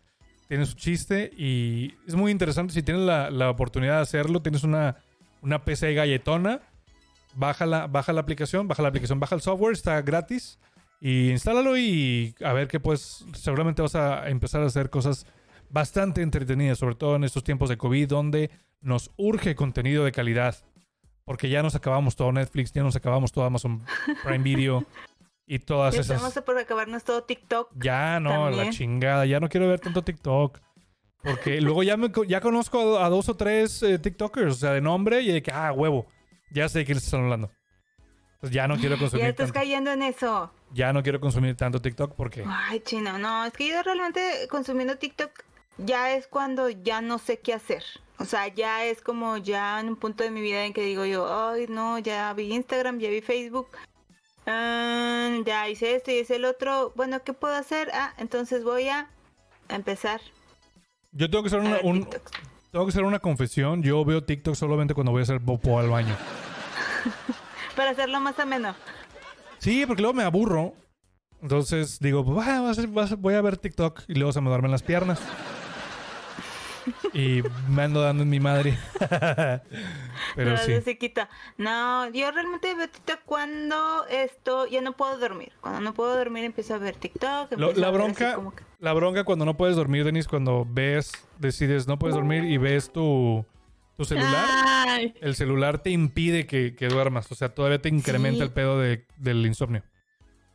tiene su chiste y es muy interesante si tienes la, la oportunidad de hacerlo, tienes una, una PC galletona, baja la, baja la aplicación, baja la aplicación, baja el software, está gratis y instálalo y a ver qué pues seguramente vas a empezar a hacer cosas bastante entretenidas, sobre todo en estos tiempos de COVID donde nos urge contenido de calidad. Porque ya nos acabamos todo Netflix, ya nos acabamos todo Amazon Prime Video y todas Ya esas... estamos por acabarnos todo TikTok. Ya no, la chingada. Ya no quiero ver tanto TikTok. Porque luego ya, me, ya conozco a, a dos o tres eh, TikTokers, o sea, de nombre y de que, ah, huevo. Ya sé de quiénes están hablando. Entonces ya no quiero Ya consumir estás tanto. cayendo en eso. Ya no quiero consumir tanto TikTok porque. Ay, chino, no, es que yo realmente consumiendo TikTok ya es cuando ya no sé qué hacer. O sea, ya es como ya en un punto de mi vida en que digo yo, ay, no, ya vi Instagram, ya vi Facebook, ah, ya hice esto y hice el otro. Bueno, ¿qué puedo hacer? Ah, entonces voy a empezar Yo tengo que hacer una, ver un- TikToks. tengo que hacer una confesión. Yo veo TikTok solamente cuando voy a hacer popó al baño. Para hacerlo más ameno. Sí, porque luego me aburro. Entonces digo, pues, "Ah, voy a ver TikTok y luego se me duermen las piernas. Y me ando dando en mi madre. Pero No, sí. eso se quita. No, yo realmente veo TikTok cuando esto ya no puedo dormir. Cuando no puedo dormir empiezo a ver TikTok. Lo- la bronca, como que- la bronca cuando no puedes dormir, Denis, cuando ves, decides no puedes dormir y ves tu, tu celular, Ay, el celular te impide que, que duermas. O sea, todavía te incrementa Sí. el pedo de- del insomnio.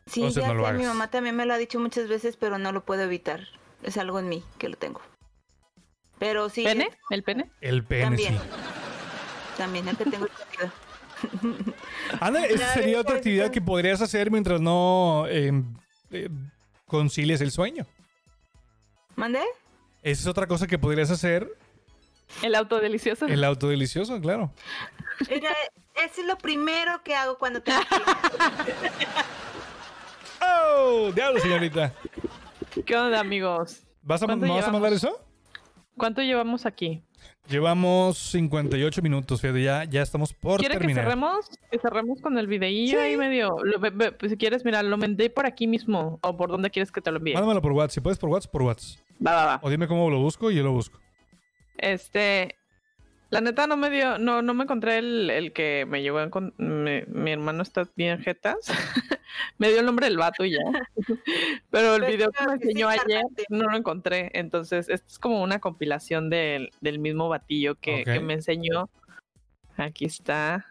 Sí, Entonces ya no lo sé, mi mamá también me lo ha dicho muchas veces, pero no lo puedo evitar. Es algo en mí que lo tengo. Pero sí, ¿Pene? ¿El pene? El pene, También. sí. también el que tengo escondido. Ana, esa sería otra actividad que podrías hacer mientras no eh, eh, concilies el sueño. ¿Mandé? Esa es otra cosa que podrías hacer, El auto delicioso. el auto delicioso, claro. Mira, eso es lo primero que hago cuando tengo ¡Oh! ¡Diablo, señorita! ¿Qué onda, amigos? ¿Vas a, ¿Cuánto ¿Me vas a mandar eso? ¿Cuánto llevamos aquí? Llevamos 58 minutos, fíjate, ya, ya estamos por ¿Quieres que terminar. cerremos? Que cerremos con el videillo Sí. ahí medio. lo- pues, si quieres, mira, lo mandé por aquí mismo. O por dónde quieres que te lo envíe. Mándamelo por WhatsApp. Si puedes por WhatsApp, por WhatsApp. Va, va, va. O dime cómo lo busco y yo lo busco. Este. La neta no me dio, no, no me encontré el, el que me llevó a encon- mi, hermano está bien jetas. me dio el nombre del vato y ya. Pero el Pero video que me sí enseñó ayer no lo encontré. Entonces, esto es como una compilación del, del mismo batillo que, me enseñó. Aquí está.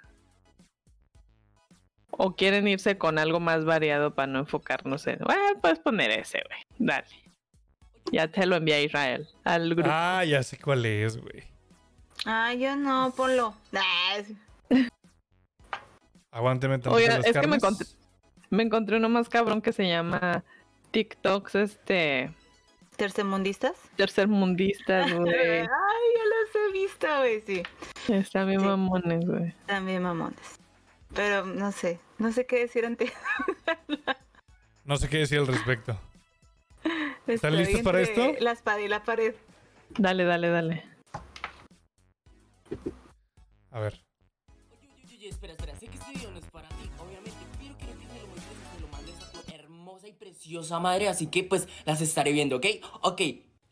O quieren irse con algo más variado para no enfocarnos en. Bueno, puedes poner ese, güey. Dale. Ya te lo envié a Israel, al grupo. Ah, ya sé cuál es, güey. Ah, yo no, ponlo. Aguánteme tantito Oiga, las es que me encontré- Me encontré uno más cabrón que se llama TikToks, este, ¿Tercermundistas? tercermundistas, güey. Ay, ya los he visto, güey, sí. Están bien Sí. mamones, güey. También mamones. Pero no sé, no sé qué decir ante. No sé qué decir al respecto. Estoy listos para esto? La espada y la pared. Dale, dale, dale. A ver. Oye, oye, oye, espera, espera, sé que este video no es para ti, obviamente, pero quiero que me lo muestres y se lo mandes a tu hermosa y preciosa madre, así que pues las estaré viendo, ¿ok? Ok.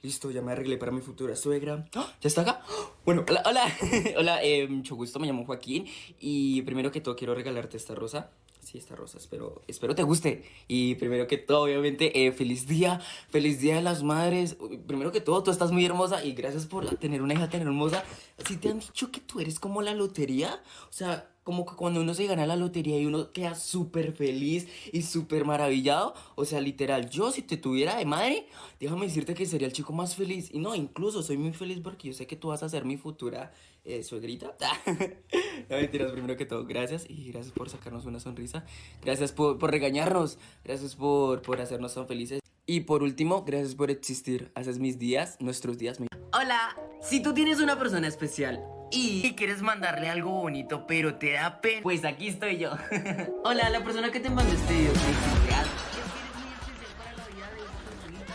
Listo, ya me arreglé para mi futura suegra. ¡Ah! ¿Ya está acá? Bueno, hola, hola, hola, eh, mucho gusto, me llamo Joaquín y primero que todo quiero regalarte esta rosa. Sí, esta rosa, espero, espero te guste. Y primero que todo, obviamente, eh, feliz día, feliz día de las madres. Primero que todo, tú estás muy hermosa y gracias por tener una hija tan hermosa. Si te han dicho que tú eres como la lotería, o sea, como que cuando uno se gana la lotería y uno queda súper feliz y súper maravillado, o sea, literal, yo si te tuviera de madre, déjame decirte que sería el chico más feliz. Y no, incluso soy muy feliz porque yo sé que tú vas a ser mi futura eh, suegrita. no mentiras, primero que todo, gracias y gracias por sacarnos una sonrisa. Gracias por, por regañarnos, gracias por, por hacernos tan felices. Y por último, gracias por existir. Haces mis días, nuestros días. mi- Hola, si tú tienes una persona especial y quieres mandarle algo bonito, pero te da pena, pues aquí estoy yo. Hola, la persona que te mandó este video. ¿qué existe algo?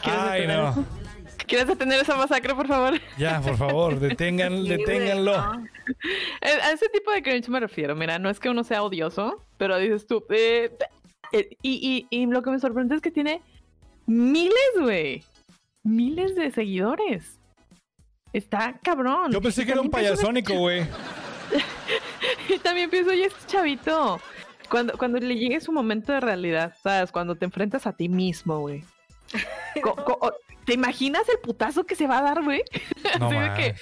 ¿Quieres Ay, no. ¿Quieres detener esa masacre, por favor? Ya, por favor, detengan, deténganlo. Eh, A ese tipo de cringe me refiero. Mira, no es que uno sea odioso, pero dices tú. eh, eh, y, y, y lo que me sorprende es que tiene miles, güey. Miles de seguidores. Está cabrón. Yo pensé que era un payasónico, güey. Y también pienso, oye, este chavito. Cuando, cuando le llegue su momento de realidad, ¿sabes? Cuando te enfrentas a ti mismo, güey. ¿Te imaginas el putazo que se va a dar, güey? No Así de que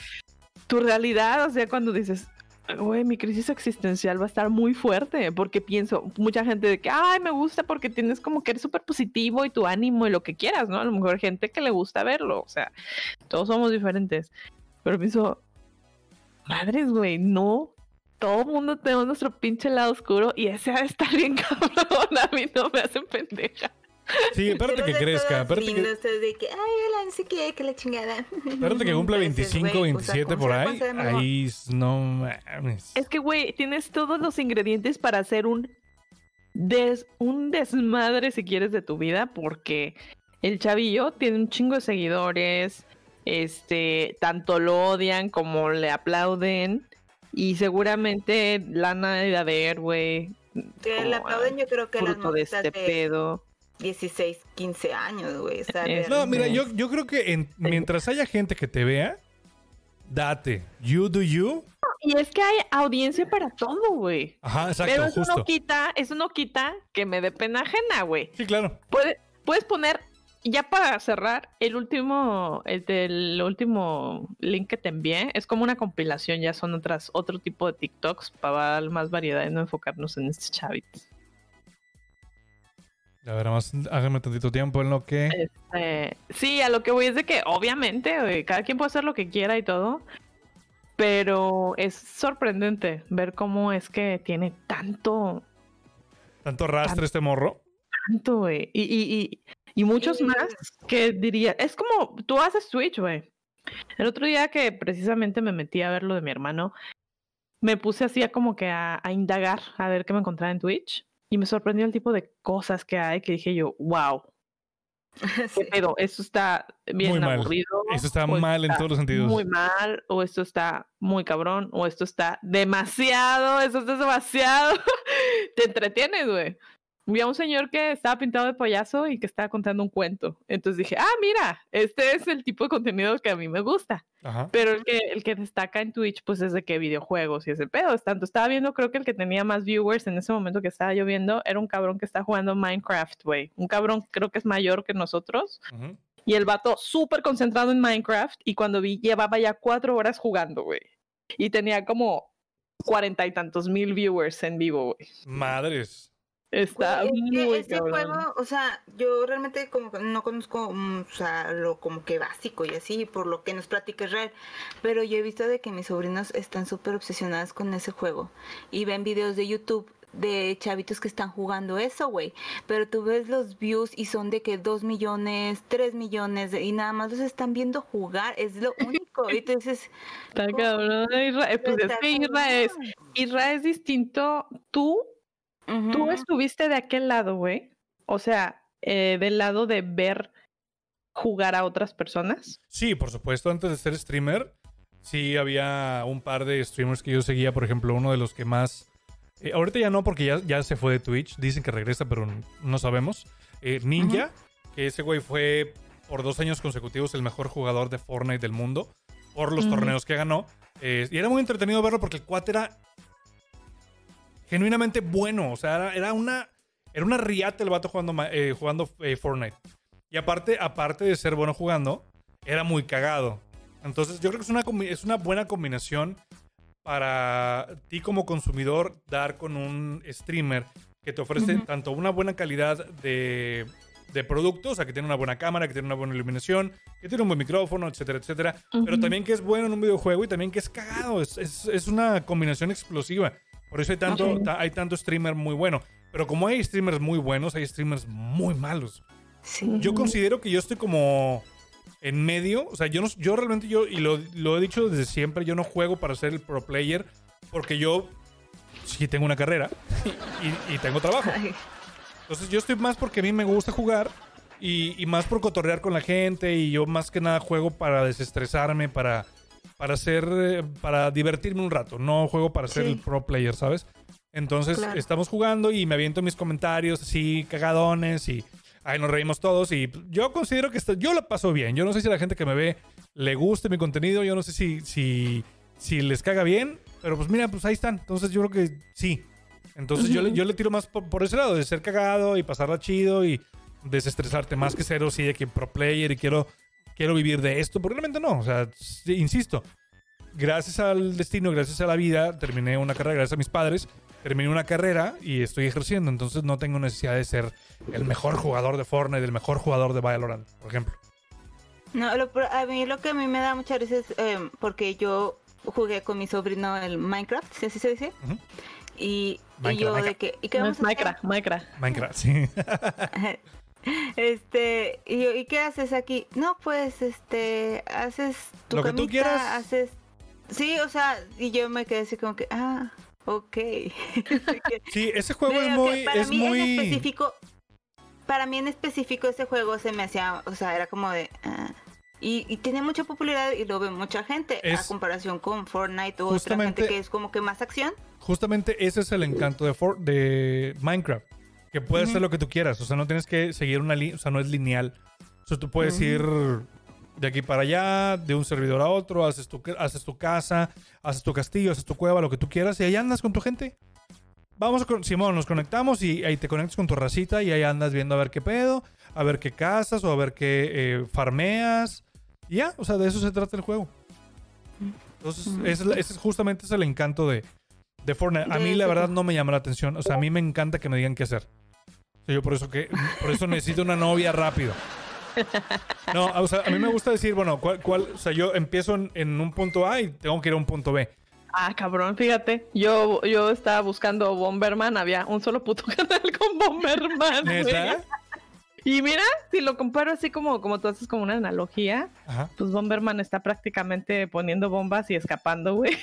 tu realidad, o sea, cuando dices, güey, mi crisis existencial va a estar muy fuerte, porque pienso, mucha gente de que, ay, me gusta porque tienes como que eres súper positivo y tu ánimo y lo que quieras, ¿no? A lo mejor gente que le gusta verlo, o sea, todos somos diferentes. Pero pienso, madres, güey, no. Todo mundo tenemos nuestro pinche lado oscuro y ese ha de estar bien cabrón. A mí no me hacen pendeja. Sí, espérate que crezca. Espérate que, de que, ay, hola, no sé qué, que la chingada. espérate que cumpla Pero dices, 25, güey, o sea, 27 ¿cómo por ahí. Ahí no mames. Es que, güey, tienes todos los ingredientes para hacer un, des, un desmadre, si quieres, de tu vida, porque el chavillo tiene un chingo de seguidores, este, tanto lo odian como le aplauden, y seguramente lana de haber, güey, Que le aplauden, yo creo que las fruto de este de pedo. 16, 15 años, güey. O sea, Es- No, mira, yo, yo creo que en- mientras haya gente que te vea, date. You do you. Y es que hay audiencia para todo, güey. Ajá, exacto, Pero eso justo. no quita, eso no quita que me dé pena ajena, güey. Sí, claro. Puede- puedes poner, ya para cerrar, el último, el del último link que te envié, es como una compilación, ya son otras, otro tipo de TikToks para dar más variedad y no enfocarnos en este chavito. A ver, más hágame tantito tiempo en lo que. Este, sí, a lo que voy es de que obviamente, güey, cada quien puede hacer lo que quiera y todo, pero es sorprendente ver cómo es que tiene tanto, Tanto rastre este morro. tanto, güey, y, y, y, y muchos Sí. más que diría, es como, tú haces Twitch, güey. El otro día que precisamente me metí a ver lo de mi hermano, me puse así a como que a, a indagar, a ver qué me encontraba en Twitch, y me sorprendió el tipo de cosas que hay que dije yo, wow, Sí. ¿qué pedo? Esto está bien Muy mal. aburrido. Eso está o mal en está todos los sentidos. Muy mal, o esto está muy cabrón, o esto está demasiado, esto está demasiado. Te entretienes, güey. Vi a un señor que estaba pintado de payaso y que estaba contando un cuento. Entonces dije, ah, mira, este es el tipo de contenido que a mí me gusta. Ajá. Pero el que, el que destaca en Twitch, pues es de que videojuegos y ese pedo. Es tanto, estaba viendo, creo que el que tenía más viewers en ese momento que estaba yo viendo era un cabrón que está jugando Minecraft, güey. Un cabrón creo que es mayor que nosotros. Ujú. Y el vato súper concentrado en Minecraft. Y cuando vi, llevaba ya cuatro horas jugando, güey. Y tenía como cuarenta y tantos mil viewers en vivo, güey. Madres. Está Güey, es que muy este juego, o sea, yo realmente como no conozco, mm, o sea, lo como que básico y así, por lo que nos platica Israel, pero yo he visto de que mis sobrinos están súper obsesionados con ese juego y ven videos de YouTube de chavitos que están jugando eso, güey, pero tú ves los views y son de que 2 millones, 3 millones y nada más los están viendo jugar, es lo único, y tú dices, Está cabrón. Isra- eh, Pues es que Isra es, cabrón. Isra es distinto. Tú Tú estuviste de aquel lado, güey. O sea, eh, del lado de ver jugar a otras personas. Sí, por supuesto, antes de ser streamer, sí había un par de streamers que yo seguía, por ejemplo, uno de los que más... eh, ahorita ya no, porque ya, ya se fue de Twitch, dicen que regresa, pero no sabemos. Eh, Ninja, que ese güey fue por dos años consecutivos el mejor jugador de Fortnite del mundo, por los torneos que ganó. Eh, y era muy entretenido verlo porque el cuate era genuinamente bueno, o sea, era, una... Era una riata el vato jugando, eh, jugando eh, Fortnite. Y aparte, aparte de ser bueno jugando, era muy cagado. Entonces, yo creo que es una, es una buena combinación para ti como consumidor dar con un streamer que te ofrece Ujú. tanto una buena calidad de, de productos, o sea, que tiene una buena cámara, que tiene una buena iluminación, que tiene un buen micrófono, etcétera, etcétera. Pero Ujú. también que es bueno en un videojuego y también que es cagado. Es, es- es una combinación explosiva. Por eso hay tanto, Ok. ta- hay tanto streamer muy bueno. Pero como hay streamers muy buenos, hay streamers muy malos. Sí. Yo considero que yo estoy como en medio. O sea, yo, no, yo realmente, yo, y lo, lo he dicho desde siempre, yo no juego para ser el pro player porque yo sí tengo una carrera y, y tengo trabajo. Entonces yo estoy más porque a mí me gusta jugar y, y más por cotorrear con la gente y yo más que nada juego para desestresarme, para, para hacer, eh, para divertirme un rato. No juego para ser Sí. el pro player, ¿sabes? Entonces Claro. estamos jugando y me aviento mis comentarios así cagadones y ahí nos reímos todos y yo considero que está- yo la paso bien. Yo no sé si a la gente que me ve le guste mi contenido, yo no sé si, si, si les caga bien, pero pues mira, pues ahí están. Entonces yo creo que sí. Entonces yo, le, yo le tiro más por, por ese lado, de ser cagado y pasarla chido y desestresarte más que cero, sí, de que pro player y quiero, quiero vivir de esto, porque realmente no, o sea, insisto, gracias al destino, gracias a la vida, terminé una carrera, gracias a mis padres, terminé una carrera y estoy ejerciendo, entonces no tengo necesidad de ser el mejor jugador de Fortnite, el mejor jugador de Valorant, por ejemplo. No, lo pro- a mí lo que a mí me da muchas veces, eh, porque yo jugué con mi sobrino el Minecraft, ¿sí así se dice? Y, y Minecraft, yo de Minecraft. que... ¿y qué vamos a hacer? Minecraft, Minecraft. Minecraft, sí. Este, y ¿y qué haces aquí? No, pues, este, haces tu Lo que tú quieras. haces... Sí, o sea, y yo me quedé así como que, ah, ok. Sí, ese juego Pero es muy... para Es mí en muy... específico, para mí en específico ese juego se me hacía, o sea, era como de... ah. Y, y tiene mucha popularidad y lo ve mucha gente Es- a comparación con Fortnite o otra gente que es como que más acción. Justamente ese es el encanto de, For- de Minecraft. Que puedes Ujú. hacer lo que tú quieras. O sea, no tienes que seguir una línea. O sea, no es lineal. O sea, tú puedes ir de aquí para allá, de un servidor a otro, haces tu, haces tu casa, haces tu castillo, haces tu cueva, lo que tú quieras, y ahí andas con tu gente. Vamos con Simón, nos conectamos y ahí te conectas con tu racita y ahí andas viendo a ver qué pedo, a ver qué casas o a ver qué eh, farmeas. Y ya, o sea, de eso se trata el juego. Entonces, ese, ese es justamente es el encanto de, de Fortnite. A mí la verdad no me llama la atención. O sea, a mí me encanta que me digan qué hacer. Yo por eso que por eso necesito una novia rápido. No, o sea, a mí me gusta decir, bueno, cuál, cuál- o sea, yo empiezo en, en un punto A y tengo que ir a un punto B. Ah, cabrón, fíjate. Yo, yo estaba buscando Bomberman, había un solo puto canal con Bomberman. ¿Neta? Y mira, si lo comparo así como, como tú haces como una analogía, Ajá. pues Bomberman está prácticamente poniendo bombas y escapando, güey.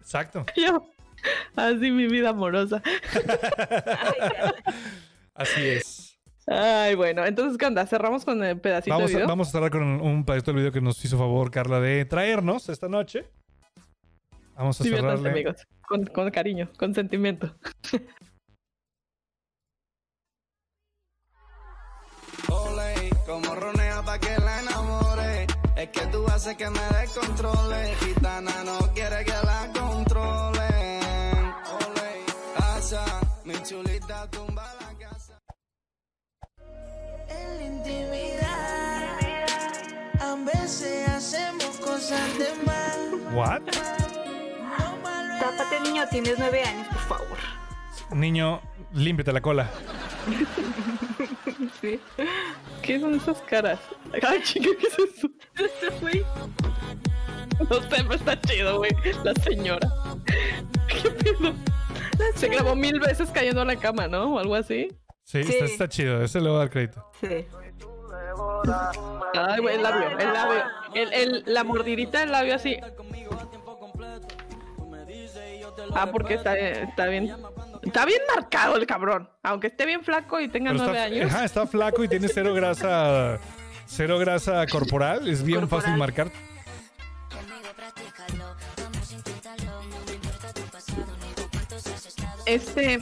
Exacto. Yo, Así mi vida amorosa. Así es. Ay, bueno, entonces, ¿qué onda? ¿Cerramos con el pedacito vamos, de video? Vamos a cerrar con un pedacito del video que nos hizo favor Carla de traernos esta noche. Vamos a sí, cerrarle. amigos. Con, con cariño, con sentimiento. Ole, como ronea pa' que la enamore. Es que tú haces que me descontrole. Gitana no quiere que la controle. Chulita tumba la casa. En la intimidad, a veces hacemos cosas de mal. ¿What? Tápate, niño, tienes nueve años, por favor. Niño, límpiate la cola. Sí. ¿Qué son esas caras? Ay, chica, ¿qué es eso? Ese güey. No sé, pero está chido, güey. La señora. ¿Qué pedo? Se grabó mil veces cayendo a la cama, ¿no? O algo así. Sí, Sí. Está, está chido. Ese le voy a dar crédito. Sí. Ay, güey, el labio, el labio. El, el, la mordidita del labio así. Ah, porque está, está bien. Está bien marcado el cabrón. Aunque esté bien flaco y tenga Pero nueve está, años. ajá, está flaco y tiene cero grasa. Cero grasa corporal. Es bien Corporal. fácil marcar. Este.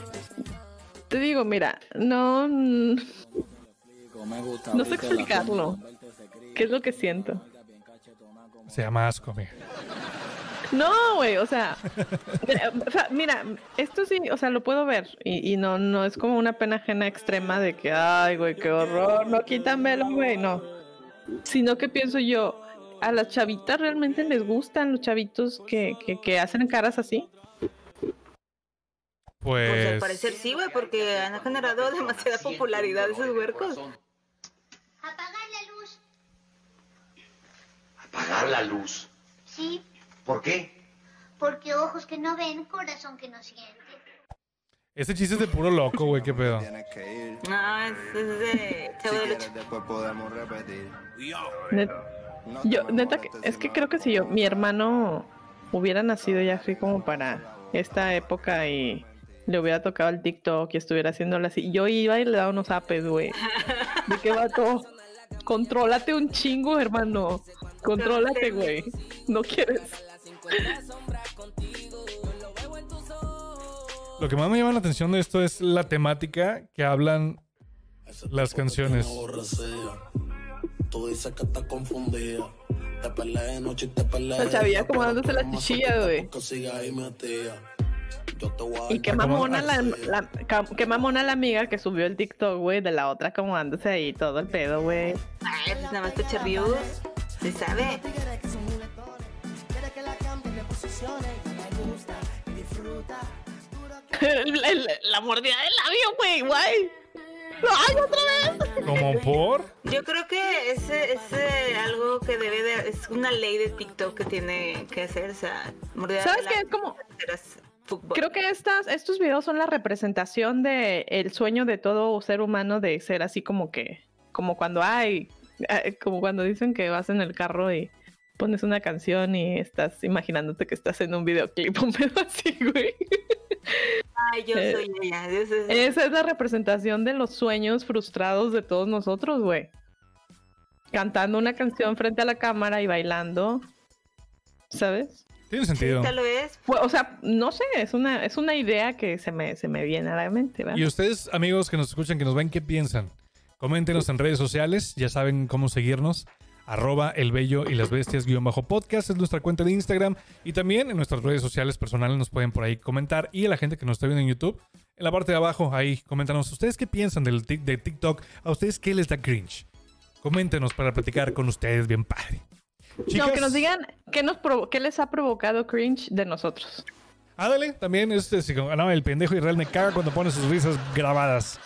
Te digo, mira, no. No sé explicarlo. ¿Qué es lo que siento? Se llama asco, amiga. No, güey, o sea, o sea, mira, esto sí, o sea, lo puedo ver y, y no, no es como una pena ajena extrema de que, ay, güey, qué horror, no quítamelo, güey, no. Sino que pienso yo, a las chavitas realmente les gustan los chavitos que, que, que hacen caras así. Pues al parecer sí, güey, porque han generado demasiada popularidad esos huercos. Apagar la luz. Apagar la luz. Sí, ¿Por qué? porque ojos que no ven, corazón que no siente. Este chiste es de puro loco, güey. ¿Qué pedo? No, es, es de Chavo Ocho. después podemos repetir. Yo, neta, que- molestes es que creo que si yo, mi hermano hubiera nacido ya así como para esta época y le hubiera tocado el TikTok y estuviera haciéndolo así, yo iba y le daba unos apes, güey. ¿De qué vato? Contrólate un chingo, hermano. Contrólate, güey. No quieres. Lo que más me llama la atención de esto es la temática que hablan las canciones. Te. La chavilla acomodándose la chichilla, güey. Te Y qué mamona la, la- qué mamona la amiga que subió el TikTok, güey, de la otra acomodándose ahí todo el pedo, güey. Ay, pues nada más peche reviews. Se sabe. El- el- la mordida del labio, güey, guay. ¡Ay, otra vez! Como por. Yo creo que ese es algo que debe de... Es una ley de TikTok que tiene que hacer, o sea... mordida ¿Sabes de qué? Es como... fútbol. Creo que estas, estos videos son la representación de el sueño de todo ser humano de ser así como que... Como cuando hay... eh, Como cuando dicen que vas en el carro y pones una canción y estás imaginándote que estás en un videoclip, un pedo así, güey. Ay, yo eh, soy ella. Ese es- Esa es la representación de los sueños frustrados de todos nosotros, güey. Cantando una canción frente a la cámara y bailando. ¿Sabes? Tiene Sí, sentido. tal vez. Pues, o sea, no sé, es una, es una idea que se me, se me viene a la mente, ¿verdad? Y ustedes, amigos que nos escuchan, que nos ven, ¿qué piensan? Coméntenos en redes sociales, ya saben cómo seguirnos. Arroba el bello y las bestias guion bajo podcast es nuestra cuenta de Instagram y también en nuestras redes sociales personales nos pueden por ahí comentar y a la gente que nos está viendo en YouTube en la parte de abajo ahí coméntanos ustedes qué piensan del tic- de TikTok a ustedes qué les da cringe coméntenos para platicar con ustedes bien padre no, que nos digan qué, nos provo- qué les ha provocado cringe de nosotros. ándale también este sí, como, no, el pendejo Israel me caga cuando pone sus risas grabadas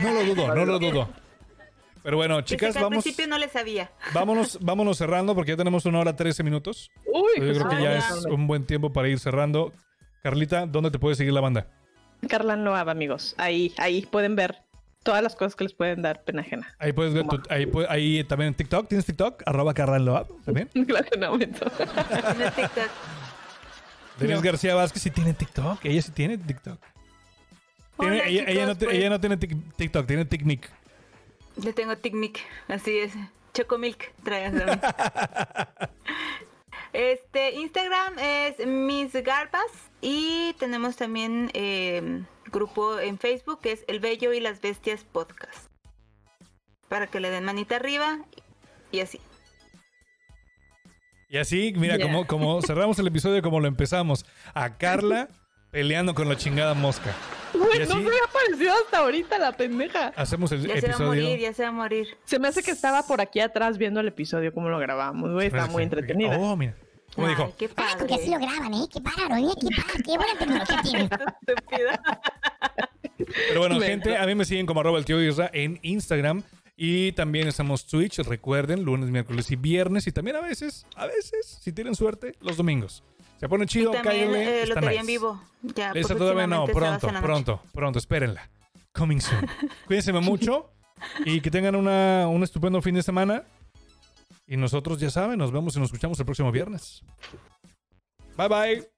no lo dudo no lo dudo pero bueno chicas que al vamos principio no le sabía. Vámonos, vámonos cerrando porque ya tenemos una hora 13 minutos. Uy, Yo creo que ya es un buen tiempo para ir cerrando. Carlita, ¿dónde te puede seguir la banda? Carlan Loab, amigos. Ahí, ahí pueden ver todas las cosas que les pueden dar pena ajena. Ahí puedes ver, tu- ahí, ahí también en TikTok. ¿Tienes TikTok? Arroba Carranloab también. Claro que no, TikTok. Denise García Vázquez sí tiene TikTok. Ella sí tiene TikTok. Tiene- Hola, ella, ella no, te- pues, ella no tiene tic- TikTok, tiene TikNik. Yo tengo TikMic, así es. Chocomilk, trae Este, Instagram es Miss Garpas y tenemos también eh, grupo en Facebook que es El Bello y las Bestias Podcast. para que le den manita arriba y así. Y así, mira, Yeah. como, como cerramos el episodio como lo empezamos. A Carla peleando con la chingada mosca. Güey, no me ha aparecido hasta ahorita la pendeja. Hacemos el Ya se va a episodio. morir, ya se va a morir. Se me hace que estaba por aquí atrás viendo el episodio, como lo grabamos, güey. Está muy entretenida. Oh, mira. ¿Cómo Ay, dijo? qué Ah, porque así lo padre. graban, ¿eh? Qué bárbaro, ¿eh? Qué, padre, qué buena tecnología tienen. Pero bueno, gente, a mí me siguen como arroba el tío Isra en Instagram. Y también estamos Twitch, recuerden, lunes, miércoles y viernes. Y también a veces, a veces, si tienen suerte, los domingos. Se pone Y chido, también cállale. eh, está lotería nice. en vivo. Ya, Esa todavía no, pronto, pronto, pronto, espérenla. Coming soon. Cuídense mucho y que tengan una, un estupendo fin de semana. Y nosotros, ya saben, nos vemos y nos escuchamos el próximo viernes. Bye bye.